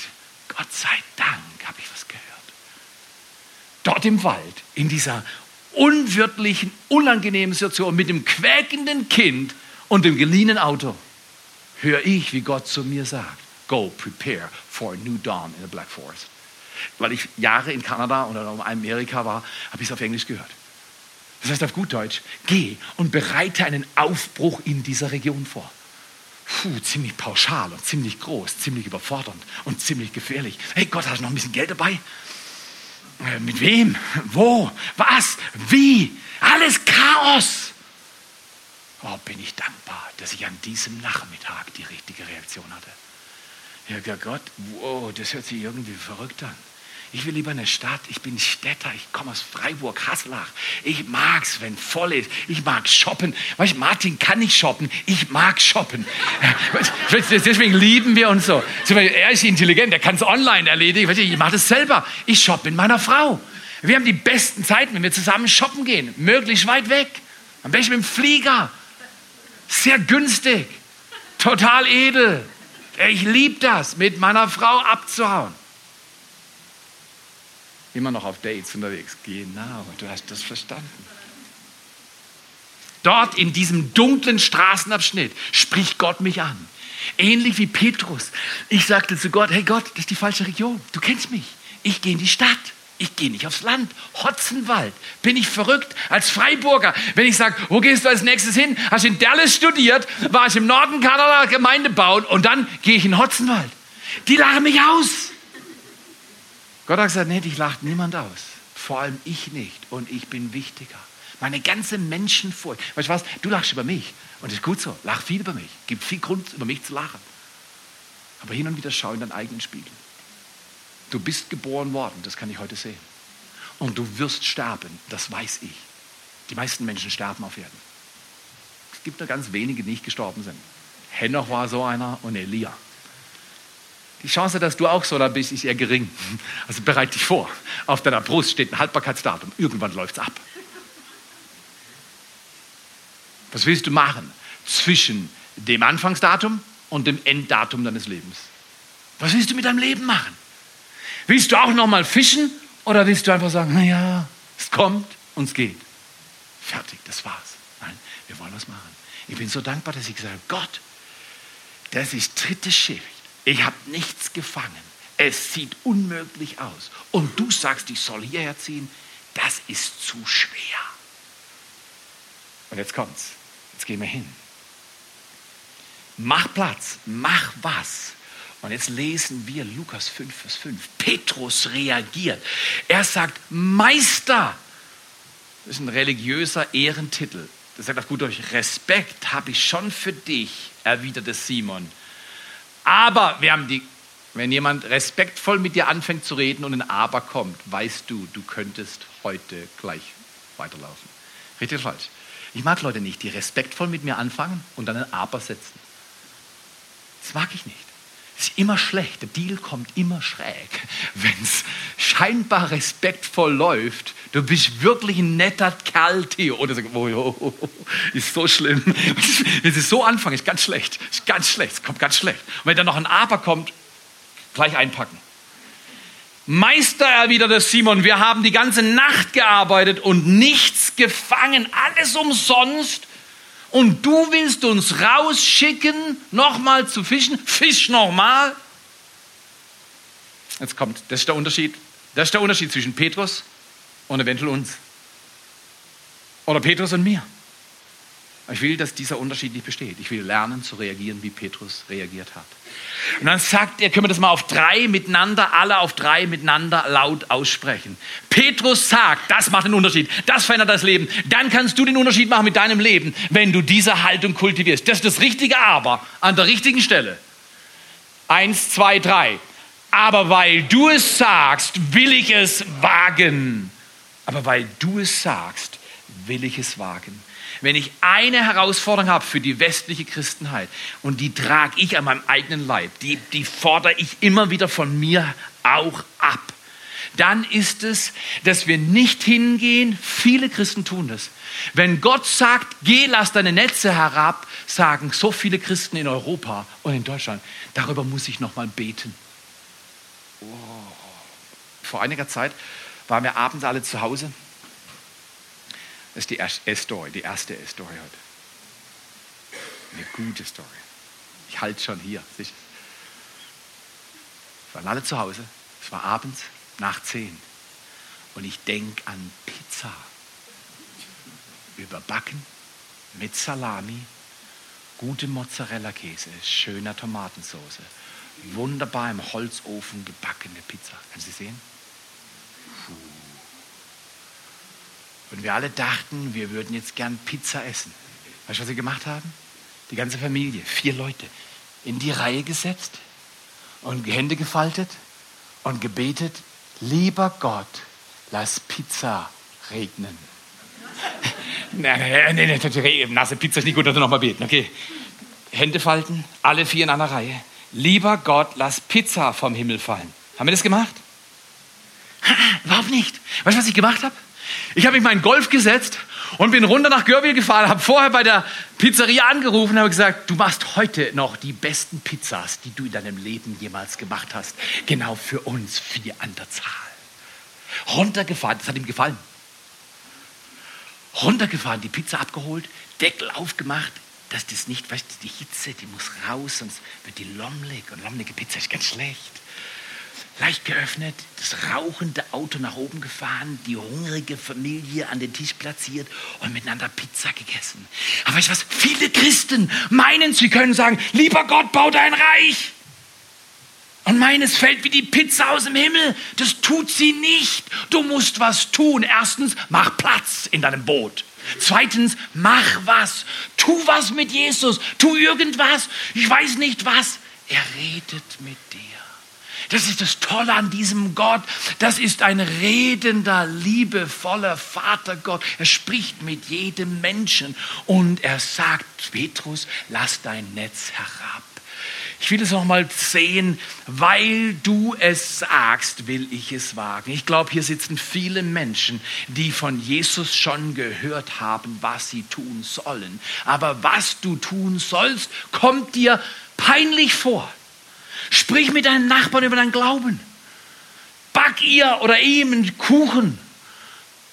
Gott sei Dank habe ich was gehört. Dort im Wald, in dieser unwirtlichen, unangenehmen Situation mit dem quäkenden Kind und dem geliehenen Auto höre ich, wie Gott zu mir sagt, go prepare for a new dawn in the Black Forest. Weil ich Jahre in Kanada oder in Amerika war, habe ich es auf Englisch gehört. Das heißt auf gut Deutsch, geh und bereite einen Aufbruch in dieser Region vor. Puh, ziemlich pauschal und ziemlich groß, ziemlich überfordernd und ziemlich gefährlich. Hey Gott, hast du noch ein bisschen Geld dabei? Äh, mit wem? Wo? Was? Wie? Alles Chaos. Oh, bin ich dankbar, dass ich an diesem Nachmittag die richtige Reaktion hatte. Ja, Gott, wow, das hört sich irgendwie verrückt an. Ich will lieber eine Stadt. Ich bin Städter. Ich komme aus Freiburg, Hasselach. Ich mag's, wenn voll ist. Ich mag shoppen. Weißt, Martin kann nicht shoppen. Ich mag shoppen. [laughs] Deswegen lieben wir uns so. Er ist intelligent. Er kann es online erledigen. Ich mache das selber. Ich shoppe mit meiner Frau. Wir haben die besten Zeiten, wenn wir zusammen shoppen gehen. Möglichst weit weg. Am besten mit dem Flieger. Sehr günstig. Total edel. Ich liebe das, mit meiner Frau abzuhauen immer noch auf Dates unterwegs. Genau, du hast das verstanden. Dort in diesem dunklen Straßenabschnitt spricht Gott mich an. Ähnlich wie Petrus. Ich sagte zu Gott, hey Gott, das ist die falsche Region. Du kennst mich. Ich gehe in die Stadt. Ich gehe nicht aufs Land. Hotzenwald. Bin ich verrückt als Freiburger? Wenn ich sage, wo gehst du als nächstes hin? Hast in Dallas studiert, war ich im Norden Kanada Gemeinde bauen und dann gehe ich in Hotzenwald. Die lachen mich aus. Gott hat gesagt, nee, dich lacht niemand aus. Vor allem ich nicht. Und ich bin wichtiger. Meine ganze Menschenfurcht. Weißt du was? Du lachst über mich. Und das ist gut so. Lach viel über mich. Gibt viel Grund, über mich zu lachen. Aber hin und wieder schau in deinen eigenen Spiegel. Du bist geboren worden, das kann ich heute sehen. Und du wirst sterben, das weiß ich. Die meisten Menschen sterben auf Erden. Es gibt nur ganz wenige, die nicht gestorben sind. Henoch war so einer und Elia. Die Chance, dass du auch so da bist, ist eher gering. Also bereite dich vor. Auf deiner Brust steht ein Haltbarkeitsdatum. Irgendwann läuft es ab. Was willst du machen zwischen dem Anfangsdatum und dem Enddatum deines Lebens. Was willst du mit deinem Leben machen? Willst du auch noch mal fischen oder willst du einfach sagen, naja, es kommt und es geht? Fertig, das war's. Nein, wir wollen was machen. Ich bin so dankbar, dass ich gesagt habe, Gott, das ist dritte Schicht. Ich habe nichts gefangen. Es sieht unmöglich aus. Und du sagst, ich soll hierher ziehen. Das ist zu schwer. Und jetzt kommt's. Jetzt gehen wir hin. Mach Platz, mach was. Und jetzt lesen wir Lukas 5, Vers 5. Petrus reagiert. Er sagt, Meister. Das ist ein religiöser Ehrentitel. Das sagt auf gut Deutsch, Respekt habe ich schon für dich, erwiderte Simon. Aber wir haben die, wenn jemand respektvoll mit dir anfängt zu reden und ein Aber kommt, weißt du, du könntest heute gleich weiterlaufen. Richtig falsch? Ich mag Leute nicht, die respektvoll mit mir anfangen und dann ein Aber setzen. Das mag ich nicht. Ist immer schlecht. Der Deal kommt immer schräg. [laughs] Wenn es scheinbar respektvoll läuft, du bist wirklich ein netter Kerl, Theo. Oder so, oh, oh, oh, oh, ist so schlimm. Wenn [laughs] es so anfangen, ist ganz schlecht. Ist ganz schlecht. Es kommt ganz schlecht. Und wenn dann noch ein Aber kommt, gleich einpacken. Meister, erwiderte Simon, wir haben die ganze Nacht gearbeitet und nichts gefangen, alles umsonst und du willst uns rausschicken, nochmal zu fischen? Fisch nochmal? Jetzt kommt, das ist der Unterschied. Das ist der Unterschied zwischen Petrus und eventuell uns. Oder Petrus und mir. Ich will, dass dieser Unterschied nicht besteht. Ich will lernen zu reagieren, wie Petrus reagiert hat. Und dann sagt er, können wir das mal auf drei miteinander, alle auf drei miteinander laut aussprechen. Petrus sagt, das macht den Unterschied, das verändert das Leben. Dann kannst du den Unterschied machen mit deinem Leben, wenn du diese Haltung kultivierst. Das ist das richtige Aber an der richtigen Stelle. Eins, zwei, drei. Aber weil du es sagst, will ich es wagen. Aber weil du es sagst, will ich es wagen wenn ich eine Herausforderung habe für die westliche Christenheit und die trage ich an meinem eigenen Leib, die, die fordere ich immer wieder von mir auch ab, dann ist es, dass wir nicht hingehen, viele Christen tun das. Wenn Gott sagt, geh, lass deine Netze herab, sagen so viele Christen in Europa und in Deutschland, darüber muss ich nochmal beten. Vor einiger Zeit waren wir abends alle zu Hause das ist die erste Story, die erste Story heute. Eine gute Story. Ich halte schon hier. Wir waren alle zu Hause. Es war abends nach zehn. Und ich denke an Pizza. Überbacken mit Salami, gute Mozzarella-Käse, schöner Tomatensauce. Wunderbar im Holzofen gebackene Pizza. Du sie sehen? Und wir alle dachten, wir würden jetzt gern Pizza essen. Weißt du, was sie gemacht haben? Die ganze Familie, vier Leute, in die Reihe gesetzt und Hände gefaltet und gebetet, lieber Gott, lass Pizza regnen. nein, nein, nein, nasse Pizza ist nicht gut, dass wir nochmal beten, okay. Hände falten, alle vier in einer Reihe. Lieber Gott, lass Pizza vom Himmel fallen. Haben wir das gemacht? [laughs] Überhaupt nicht. Weißt du, was ich gemacht habe? Ich habe mich meinen Golf gesetzt und bin runter nach Görwil gefahren, habe vorher bei der Pizzeria angerufen und habe gesagt, du machst heute noch die besten Pizzas, die du in deinem Leben jemals gemacht hast. Genau für uns, vier an der Zahl. Runtergefahren, das hat ihm gefallen. Runtergefahren, die Pizza abgeholt, Deckel aufgemacht, dass das nicht, weißt du, die Hitze, die muss raus, sonst wird die lomlig und lommelige Pizza ist ganz schlecht leicht geöffnet, das rauchende Auto nach oben gefahren, die hungrige Familie an den Tisch platziert und miteinander Pizza gegessen. Aber weißt du was? Viele Christen meinen, sie können sagen, lieber Gott, bau dein Reich. Und meines fällt wie die Pizza aus dem Himmel. Das tut sie nicht. Du musst was tun. Erstens, mach Platz in deinem Boot. Zweitens, mach was. Tu was mit Jesus. Tu irgendwas. Ich weiß nicht was. Er redet mit dir. Das ist das Tolle an diesem Gott. Das ist ein redender, liebevoller Vatergott. Er spricht mit jedem Menschen und er sagt, Petrus, lass dein Netz herab. Ich will es noch mal sehen, weil du es sagst, will ich es wagen. Ich glaube, hier sitzen viele Menschen, die von Jesus schon gehört haben, was sie tun sollen. Aber was du tun sollst, kommt dir peinlich vor. Sprich mit deinen Nachbarn über deinen Glauben. Back ihr oder ihm einen Kuchen.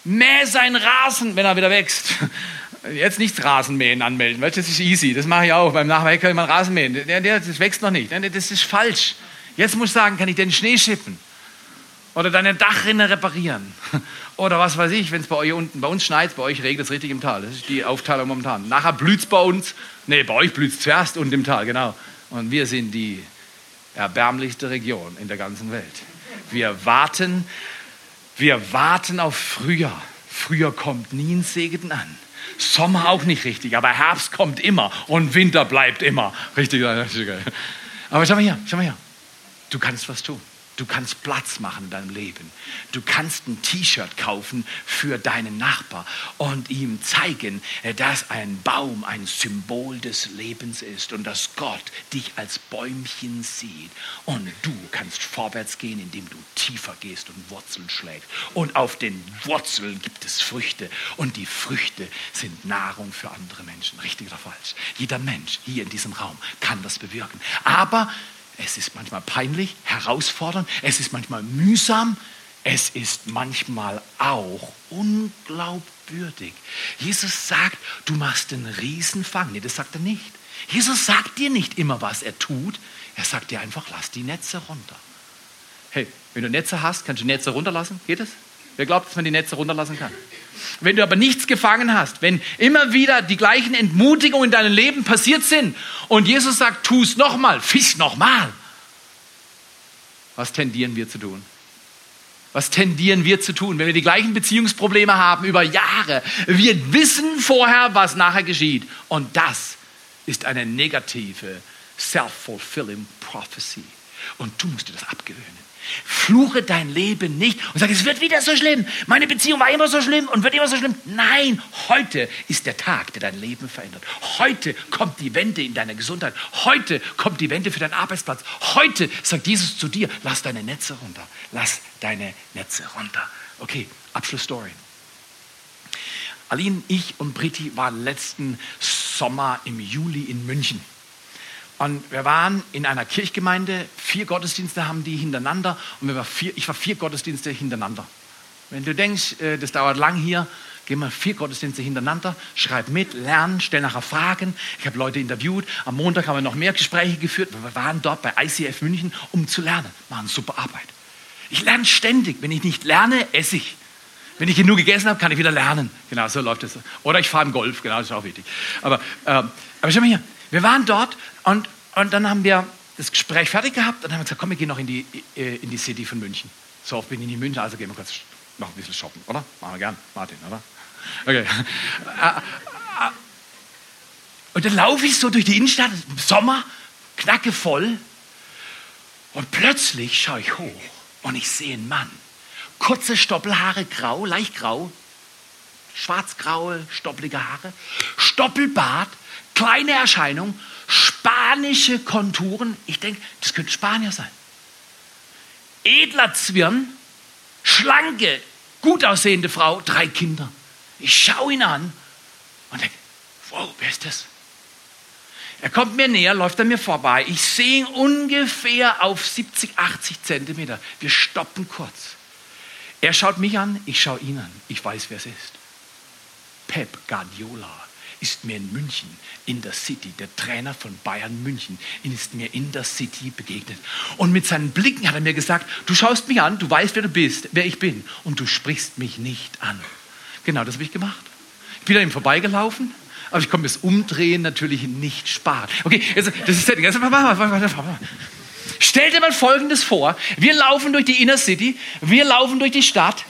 Mäh seinen Rasen, wenn er wieder wächst. [laughs] Jetzt nicht Rasenmähen anmelden, weil das ist easy. Das mache ich auch. Beim Nachbarn kann man Rasen mähen. Der, der, das wächst noch nicht. Das ist falsch. Jetzt muss ich sagen, kann ich den Schnee schippen. Oder deine Dachrinne reparieren. [laughs] Oder was weiß ich, wenn es bei euch unten, bei uns schneit, bei euch regnet es richtig im Tal. Das ist die Aufteilung momentan. Nachher blüht es bei uns. Nee, bei euch blüht es zuerst unten im Tal, genau. Und wir sind die erbärmlichste Region in der ganzen Welt. Wir warten, wir warten auf Frühjahr. Frühjahr kommt nie ein Segen an. Sommer auch nicht richtig, aber Herbst kommt immer und Winter bleibt immer. Richtig, richtig. Aber schau mal hier, schau mal hier. Du kannst was tun. Du kannst Platz machen in deinem Leben. Du kannst ein T-Shirt kaufen für deinen Nachbar und ihm zeigen, dass ein Baum ein Symbol des Lebens ist und dass Gott dich als Bäumchen sieht. Und du kannst vorwärts gehen, indem du tiefer gehst und Wurzeln schlägst. Und auf den Wurzeln gibt es Früchte und die Früchte sind Nahrung für andere Menschen. Richtig oder falsch? Jeder Mensch hier in diesem Raum kann das bewirken. Aber es ist manchmal peinlich, herausfordernd, es ist manchmal mühsam, es ist manchmal auch unglaubwürdig. Jesus sagt, du machst den Riesenfang. Nee, das sagt er nicht. Jesus sagt dir nicht immer, was er tut. Er sagt dir einfach, lass die Netze runter. Hey, wenn du Netze hast, kannst du Netze runterlassen? Geht es? Wer glaubt, dass man die Netze runterlassen kann? Wenn du aber nichts gefangen hast, wenn immer wieder die gleichen Entmutigungen in deinem Leben passiert sind und Jesus sagt, tu es nochmal, fisch nochmal, was tendieren wir zu tun? Was tendieren wir zu tun, wenn wir die gleichen Beziehungsprobleme haben über Jahre? Wir wissen vorher, was nachher geschieht. Und das ist eine negative, self-fulfilling prophecy. Und du musst dir das abgewöhnen. Fluche dein Leben nicht und sag, es wird wieder so schlimm. Meine Beziehung war immer so schlimm und wird immer so schlimm. Nein, heute ist der Tag, der dein Leben verändert. Heute kommt die Wende in deiner Gesundheit. Heute kommt die Wende für deinen Arbeitsplatz. Heute sagt Jesus zu dir, lass deine Netze runter. Lass deine Netze runter. Okay, Abschlussstory. Aline, ich und Britti waren letzten Sommer im Juli in München. Und wir waren in einer Kirchgemeinde, vier Gottesdienste haben die hintereinander und war vier, ich war vier Gottesdienste hintereinander. Wenn du denkst, äh, das dauert lang hier, geh mal vier Gottesdienste hintereinander, schreib mit, lern, stell nachher Fragen. Ich habe Leute interviewt. Am Montag haben wir noch mehr Gespräche geführt. Wir waren dort bei ICF München, um zu lernen. Machen super Arbeit. Ich lerne ständig. Wenn ich nicht lerne, esse ich. Wenn ich genug gegessen habe, kann ich wieder lernen. Genau, so läuft es. Oder ich fahre im Golf, genau, das ist auch wichtig. Aber, äh, aber schau mal hier, wir waren dort und, und dann haben wir das Gespräch fertig gehabt und haben gesagt, komm, wir gehen noch in die, äh, in die City von München. So oft bin ich in München, also gehen wir kurz noch ein bisschen shoppen, oder? Machen wir gern, Martin, oder? Okay. Äh, [laughs] äh, und dann laufe ich so durch die Innenstadt, im Sommer, knacke voll. Und plötzlich schaue ich hoch und ich sehe einen Mann. Kurze Stoppelhaare, grau, leicht grau, schwarzgraue, stoppelige Haare, Stoppelbart, kleine Erscheinung, spanische Konturen. Ich denke, das könnte Spanier sein. Edler Zwirn, schlanke, gut aussehende Frau, drei Kinder. Ich schaue ihn an und denke, wow, wer ist das? Er kommt mir näher, läuft an mir vorbei. Ich sehe ihn ungefähr auf 70, 80 Zentimeter. Wir stoppen kurz. Er schaut mich an, ich schaue ihn an. Ich weiß, wer es ist. Pep Guardiola ist mir in München, in der City, der Trainer von Bayern München, ist mir in der City begegnet. Und mit seinen Blicken hat er mir gesagt, du schaust mich an, du weißt, wer du bist, wer ich bin, und du sprichst mich nicht an. Genau das habe ich gemacht. Ich bin an ihm vorbeigelaufen, aber ich konnte das Umdrehen natürlich nicht sparen. Okay, jetzt, das ist Setting. Stell dir mal Folgendes vor. Wir laufen durch die Inner City, wir laufen durch die Stadt.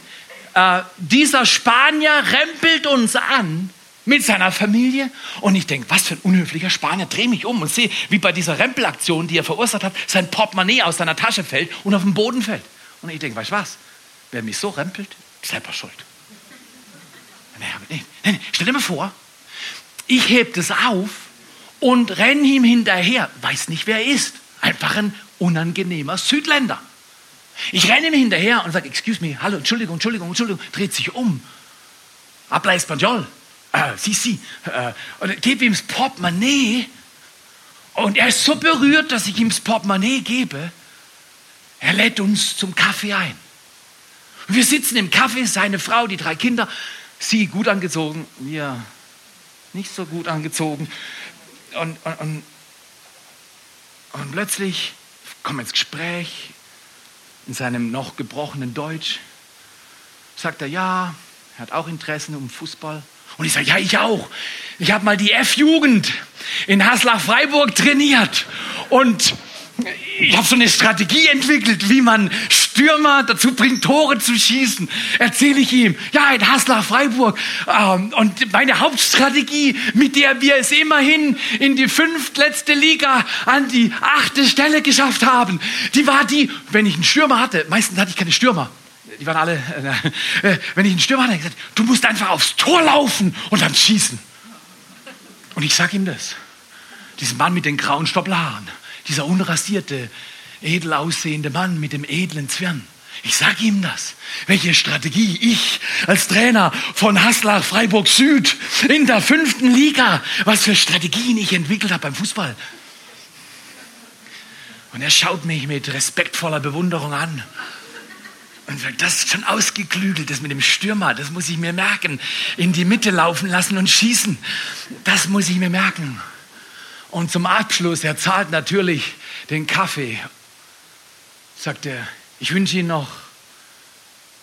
Äh, dieser Spanier rempelt uns an mit seiner Familie. Und ich denke, was für ein unhöflicher Spanier. Drehe mich um und sehe, wie bei dieser Rempelaktion, die er verursacht hat, sein Portemonnaie aus seiner Tasche fällt und auf den Boden fällt. Und ich denke, weißt du was? Wer mich so rempelt, selber schuld. Nee, nee, nee, stell dir mal vor, ich heb das auf und renne ihm hinterher, weiß nicht, wer er ist. Einfach ein unangenehmer Südländer. Ich renne ihm hinterher und sage, excuse me, hallo, Entschuldigung, Entschuldigung, Entschuldigung, dreht sich um. Habla español. Äh, si, si. Äh, und gebe ihm das Portemonnaie. Und er ist so berührt, dass ich ihm das Portemonnaie gebe. Er lädt uns zum Kaffee ein. Wir sitzen im Kaffee, seine Frau, die drei Kinder, sie gut angezogen, wir nicht so gut angezogen. Und, und, und, und plötzlich kommen wir ins Gespräch, in seinem noch gebrochenen Deutsch, sagt er, ja, er hat auch Interessen um Fußball. Und ich sage, ja, ich auch. Ich habe mal die F-Jugend in Haslach-Freiburg trainiert. Und ich habe so eine Strategie entwickelt, wie man Stürmer dazu bringt, Tore zu schießen. Erzähle ich ihm. Ja, in Haslar Freiburg. Ähm, und meine Hauptstrategie, mit der wir es immerhin in die fünftletzte Liga an die achte Stelle geschafft haben, die war die, wenn ich einen Stürmer hatte, meistens hatte ich keine Stürmer. Die waren alle, äh, äh wenn ich einen Stürmer hatte, gesagt, du musst einfach aufs Tor laufen und dann schießen. Und ich sage ihm das. Diesen Mann mit den grauen Stoppelhaaren dieser unrasierte, edel aussehende Mann mit dem edlen Zwirn. Ich sage ihm das, welche Strategie ich als Trainer von Haslach Freiburg Süd in der fünften Liga, was für Strategien ich entwickelt habe beim Fußball. Und er schaut mich mit respektvoller Bewunderung an und sagt, das ist schon ausgeklügelt, das mit dem Stürmer, das muss ich mir merken. In die Mitte laufen lassen und schießen, das muss ich mir merken. Und zum Abschluss, er zahlt natürlich den Kaffee, sagt er, ich wünsche Ihnen noch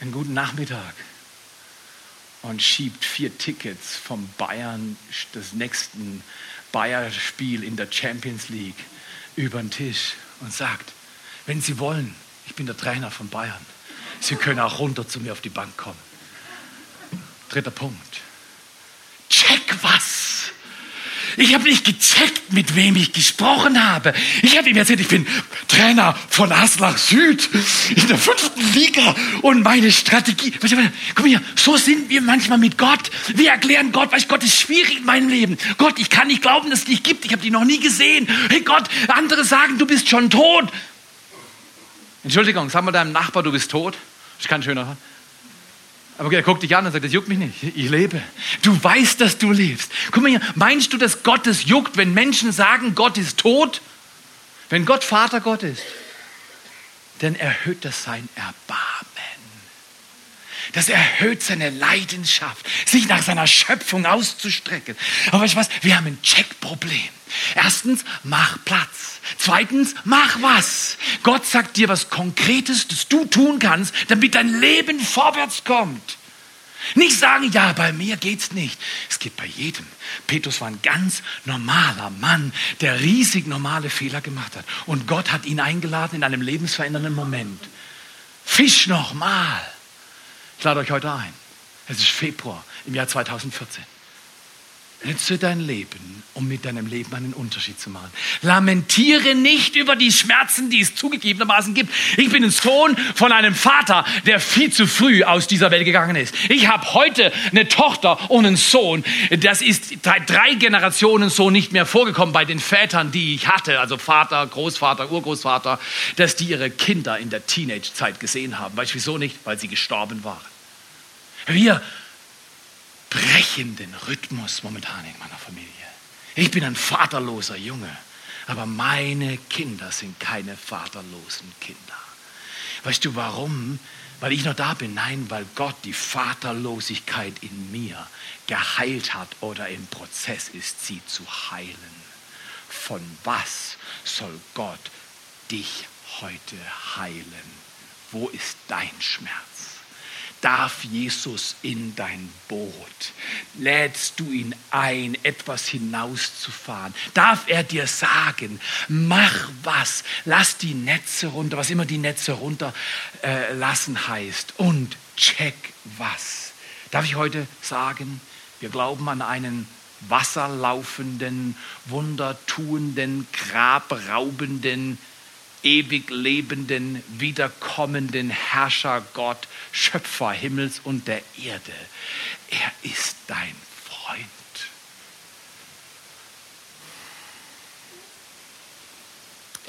einen guten Nachmittag und schiebt vier Tickets vom Bayern, des nächsten Bayern-Spiel in der Champions League, über den Tisch und sagt, wenn Sie wollen, ich bin der Trainer von Bayern, Sie können auch runter zu mir auf die Bank kommen. Dritter Punkt. Check was. Ich habe nicht gecheckt, mit wem ich gesprochen habe. Ich habe ihm erzählt, ich bin Trainer von Aslach Süd in der fünften Liga und meine Strategie. Guck mal so sind wir manchmal mit Gott. Wir erklären Gott, weil Gott ist schwierig in meinem Leben. Gott, ich kann nicht glauben, dass es dich gibt. Ich habe dich noch nie gesehen. Hey Gott, andere sagen, du bist schon tot. Entschuldigung, sag mal deinem Nachbar, du bist tot. Ist kein schöner. Aber er guckt dich an und sagt, das juckt mich nicht. Ich lebe. Du weißt, dass du lebst. Guck mal hier, meinst du, dass Gott es juckt, wenn Menschen sagen, Gott ist tot? Wenn Gott Vater Gott ist, dann erhöht das sein Erbarmen. Das erhöht seine Leidenschaft, sich nach seiner Schöpfung auszustrecken. Aber weißt du was? Wir haben ein Checkproblem. Erstens, mach Platz. Zweitens, mach was. Gott sagt dir was Konkretes, das du tun kannst, damit dein Leben vorwärts kommt. Nicht sagen, ja, bei mir geht's nicht. Es geht bei jedem. Petrus war ein ganz normaler Mann, der riesig normale Fehler gemacht hat. Und Gott hat ihn eingeladen in einem lebensverändernden Moment. Fisch nochmal. Ich lade euch heute ein. Es ist Februar im Jahr 2014. Nütze dein Leben, um mit deinem Leben einen Unterschied zu machen. Lamentiere nicht über die Schmerzen, die es zugegebenermaßen gibt. Ich bin ein Sohn von einem Vater, der viel zu früh aus dieser Welt gegangen ist. Ich habe heute eine Tochter und einen Sohn. Das ist seit drei Generationen so nicht mehr vorgekommen bei den Vätern, die ich hatte, also Vater, Großvater, Urgroßvater, dass die ihre Kinder in der Teenagezeit gesehen haben. Weißt du wieso nicht? Weil sie gestorben waren. Wir brechen den Rhythmus momentan in meiner Familie. Ich bin ein vaterloser Junge, aber meine Kinder sind keine vaterlosen Kinder. Weißt du warum? Weil ich noch da bin? Nein, weil Gott die Vaterlosigkeit in mir geheilt hat oder im Prozess ist, sie zu heilen. Von was soll Gott dich heute heilen? Wo ist dein Schmerz? Darf Jesus in dein Boot? Lädst du ihn ein, etwas hinauszufahren? Darf er dir sagen, mach was, lass die Netze runter, was immer die Netze runterlassen äh, heißt und check was. Darf ich heute sagen, wir glauben an einen wasserlaufenden, wundertuenden, grabraubenden, ewig lebenden, wiederkommenden Herrscher Gott, Schöpfer Himmels und der Erde. Er ist dein Freund.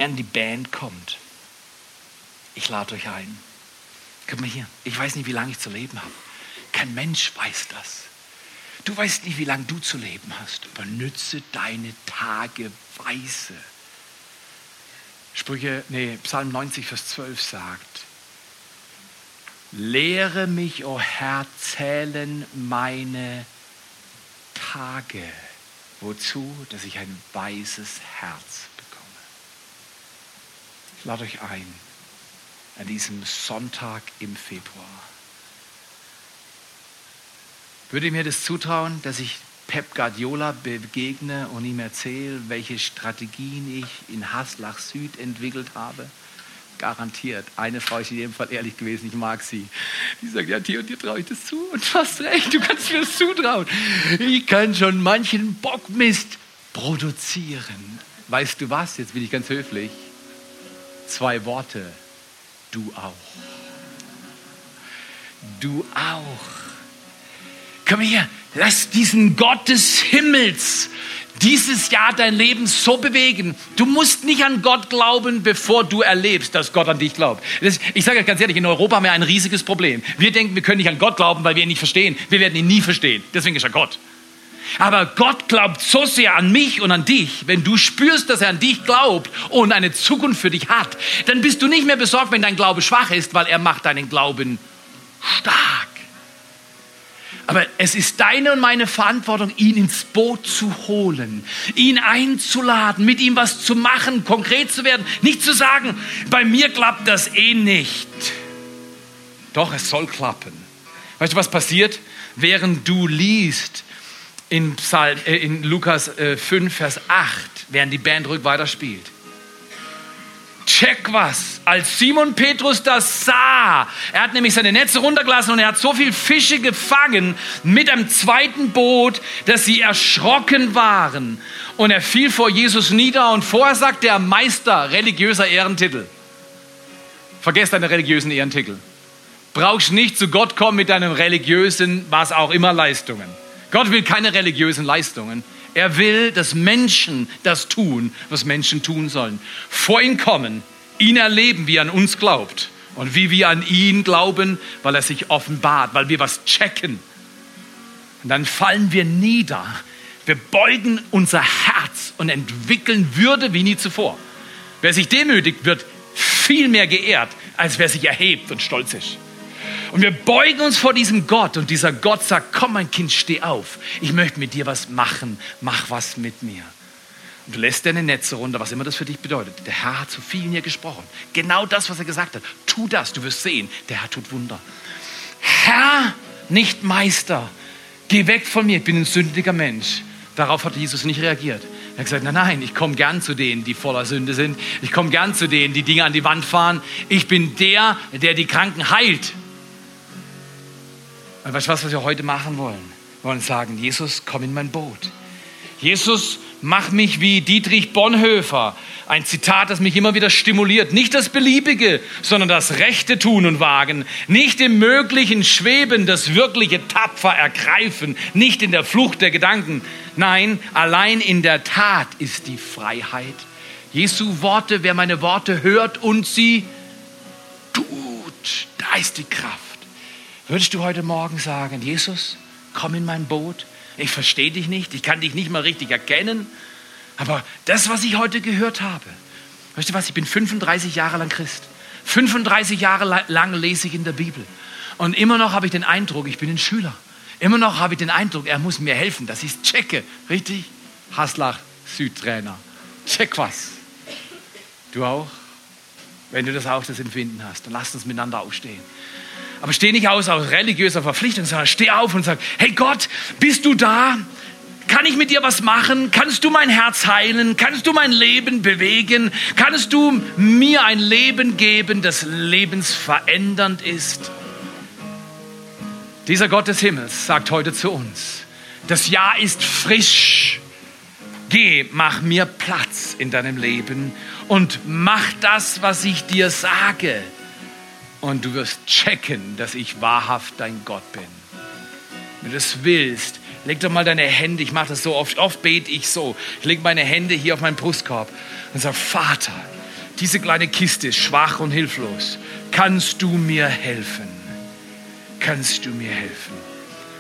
während die Band kommt, ich lade euch ein. Guck mal hier, ich weiß nicht, wie lange ich zu leben habe. Kein Mensch weiß das. Du weißt nicht, wie lange du zu leben hast. Benütze deine Tage weise. Sprüche, nee, Psalm 90, Vers 12 sagt, Lehre mich, o oh Herr, zählen meine Tage. Wozu? Dass ich ein weises Herz bekomme. Ich lade euch ein, an diesem Sonntag im Februar. Würde mir das zutrauen, dass ich Pep Guardiola begegne und ihm erzähle, welche Strategien ich in Haslach Süd entwickelt habe? Garantiert. Eine Frau ist in jedem Fall ehrlich gewesen, ich mag sie. Die sagt, ja, dir und dir traue ich das zu. Und du hast recht, du kannst mir das zutrauen. Ich kann schon manchen Bockmist produzieren. Weißt du was? Jetzt bin ich ganz höflich. Zwei Worte. Du auch. Du auch. Komm her, lass diesen Gott des Himmels dieses Jahr dein Leben so bewegen. Du musst nicht an Gott glauben, bevor du erlebst, dass Gott an dich glaubt. ich sage ganz ehrlich, in Europa haben wir ein riesiges Problem. Wir denken, wir können nicht an Gott glauben, weil wir ihn nicht verstehen. Wir werden ihn nie verstehen. Deswegen ist er Gott. Aber Gott glaubt so sehr an mich und an dich. Wenn du spürst, dass er an dich glaubt und eine Zukunft für dich hat, dann bist du nicht mehr besorgt, wenn dein Glaube schwach ist, weil er macht deinen Glauben stark. Aber es ist deine und meine Verantwortung, ihn ins Boot zu holen, ihn einzuladen, mit ihm was zu machen, konkret zu werden. Nicht zu sagen, bei mir klappt das eh nicht. Doch, es soll klappen. Weißt du, was passiert? Während du liest in, Psalm, äh, in Lukas äh, 5, Vers 8, während die Band ruhig weiterspielt check was. Als Simon Petrus das sah, er hat nämlich seine Netze runtergelassen und er hat so viel Fische gefangen mit einem zweiten Boot, dass sie erschrocken waren. Und er fiel vor Jesus nieder und vorher sagt der Meister religiöser Ehrentitel. Vergesst deine religiösen Ehrentitel. Brauchst nicht zu Gott kommen mit deinen religiösen, was auch immer Leistungen. Gott will keine religiösen Leistungen. Er will, dass Menschen das tun, was Menschen tun sollen. Vor ihn kommen, ihn erleben, wie er an uns glaubt und wie wir an ihn glauben, weil er sich offenbart, weil wir was checken. Und dann fallen wir nieder. Wir beugen unser Herz und entwickeln Würde wie nie zuvor. Wer sich demütigt, wird viel mehr geehrt, als wer sich erhebt und stolz ist. Und wir beugen uns vor diesem Gott und dieser Gott sagt, komm mein Kind, steh auf. Ich möchte mit dir was machen. Mach was mit mir. Und du lässt deine Netze runter, was immer das für dich bedeutet. Der Herr hat zu vielen hier gesprochen. Genau das, was er gesagt hat. Tu das, du wirst sehen, der Herr tut Wunder. Herr, nicht Meister, geh weg von mir, ich bin ein sündiger Mensch. Darauf hat Jesus nicht reagiert. Er hat gesagt, nein, nein, ich komme gern zu denen, die voller Sünde sind. Ich komme gern zu denen, die Dinge an die Wand fahren. Ich bin der, der die Kranken heilt. Und weißt du was, was wir heute machen wollen? Wir wollen sagen, Jesus, komm in mein Boot. Jesus, mach mich wie Dietrich Bonhoeffer. Ein Zitat, das mich immer wieder stimuliert. Nicht das Beliebige, sondern das Rechte tun und wagen. Nicht im Möglichen schweben, das Wirkliche tapfer ergreifen. Nicht in der Flucht der Gedanken. Nein, allein in der Tat ist die Freiheit. Jesu Worte, wer meine Worte hört und sie tut, da ist die Kraft. Würdest du heute Morgen sagen, Jesus, komm in mein Boot, ich verstehe dich nicht, ich kann dich nicht mal richtig erkennen, aber das, was ich heute gehört habe, weißt du was, ich bin 35 Jahre lang Christ, 35 Jahre lang lese ich in der Bibel und immer noch habe ich den Eindruck, ich bin ein Schüler. Immer noch habe ich den Eindruck, er muss mir helfen, dass ich es checke. Richtig? Haslach, Südtrainer. Check was. Du auch? Wenn du das auch das Empfinden hast, dann lass uns miteinander aufstehen. Aber steh nicht aus aus religiöser Verpflichtung, sondern steh auf und sag, hey Gott, bist du da? Kann ich mit dir was machen? Kannst du mein Herz heilen? Kannst du mein Leben bewegen? Kannst du mir ein Leben geben, das lebensverändernd ist? Dieser Gott des Himmels sagt heute zu uns, das Jahr ist frisch. Geh, mach mir Platz in deinem Leben und mach das, was ich dir sage und du wirst checken, dass ich wahrhaft dein Gott bin. Wenn du es willst, leg doch mal deine Hände, ich mache das so oft, oft bete ich so, ich lege meine Hände hier auf meinen Brustkorb und sage, Vater, diese kleine Kiste ist schwach und hilflos. Kannst du mir helfen? Kannst du mir helfen?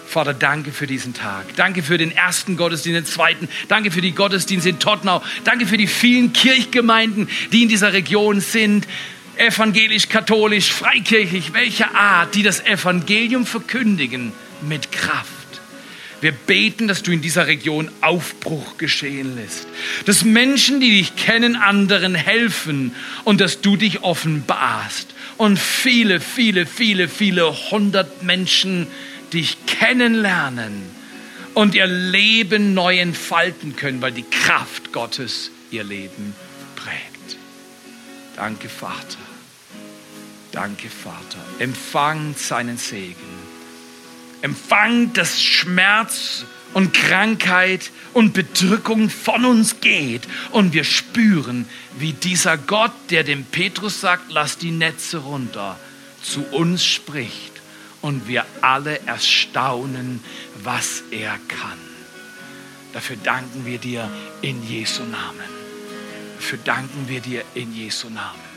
Vater, danke für diesen Tag. Danke für den ersten Gottesdienst, den zweiten. Danke für die Gottesdienste in Tottenau. Danke für die vielen Kirchgemeinden, die in dieser Region sind. Evangelisch, katholisch, freikirchlich, welche Art, die das Evangelium verkündigen mit Kraft. Wir beten, dass du in dieser Region Aufbruch geschehen lässt. Dass Menschen, die dich kennen, anderen helfen und dass du dich offenbarst. Und viele, viele, viele, viele hundert Menschen dich kennenlernen und ihr Leben neu entfalten können, weil die Kraft Gottes ihr Leben prägt. Danke, Vater. Danke, Vater. Empfangt seinen Segen. Empfangt, dass Schmerz und Krankheit und Bedrückung von uns geht und wir spüren, wie dieser Gott, der dem Petrus sagt, lass die Netze runter, zu uns spricht und wir alle erstaunen, was er kann. Dafür danken wir dir in Jesu Namen. Dafür danken wir dir in Jesu Namen.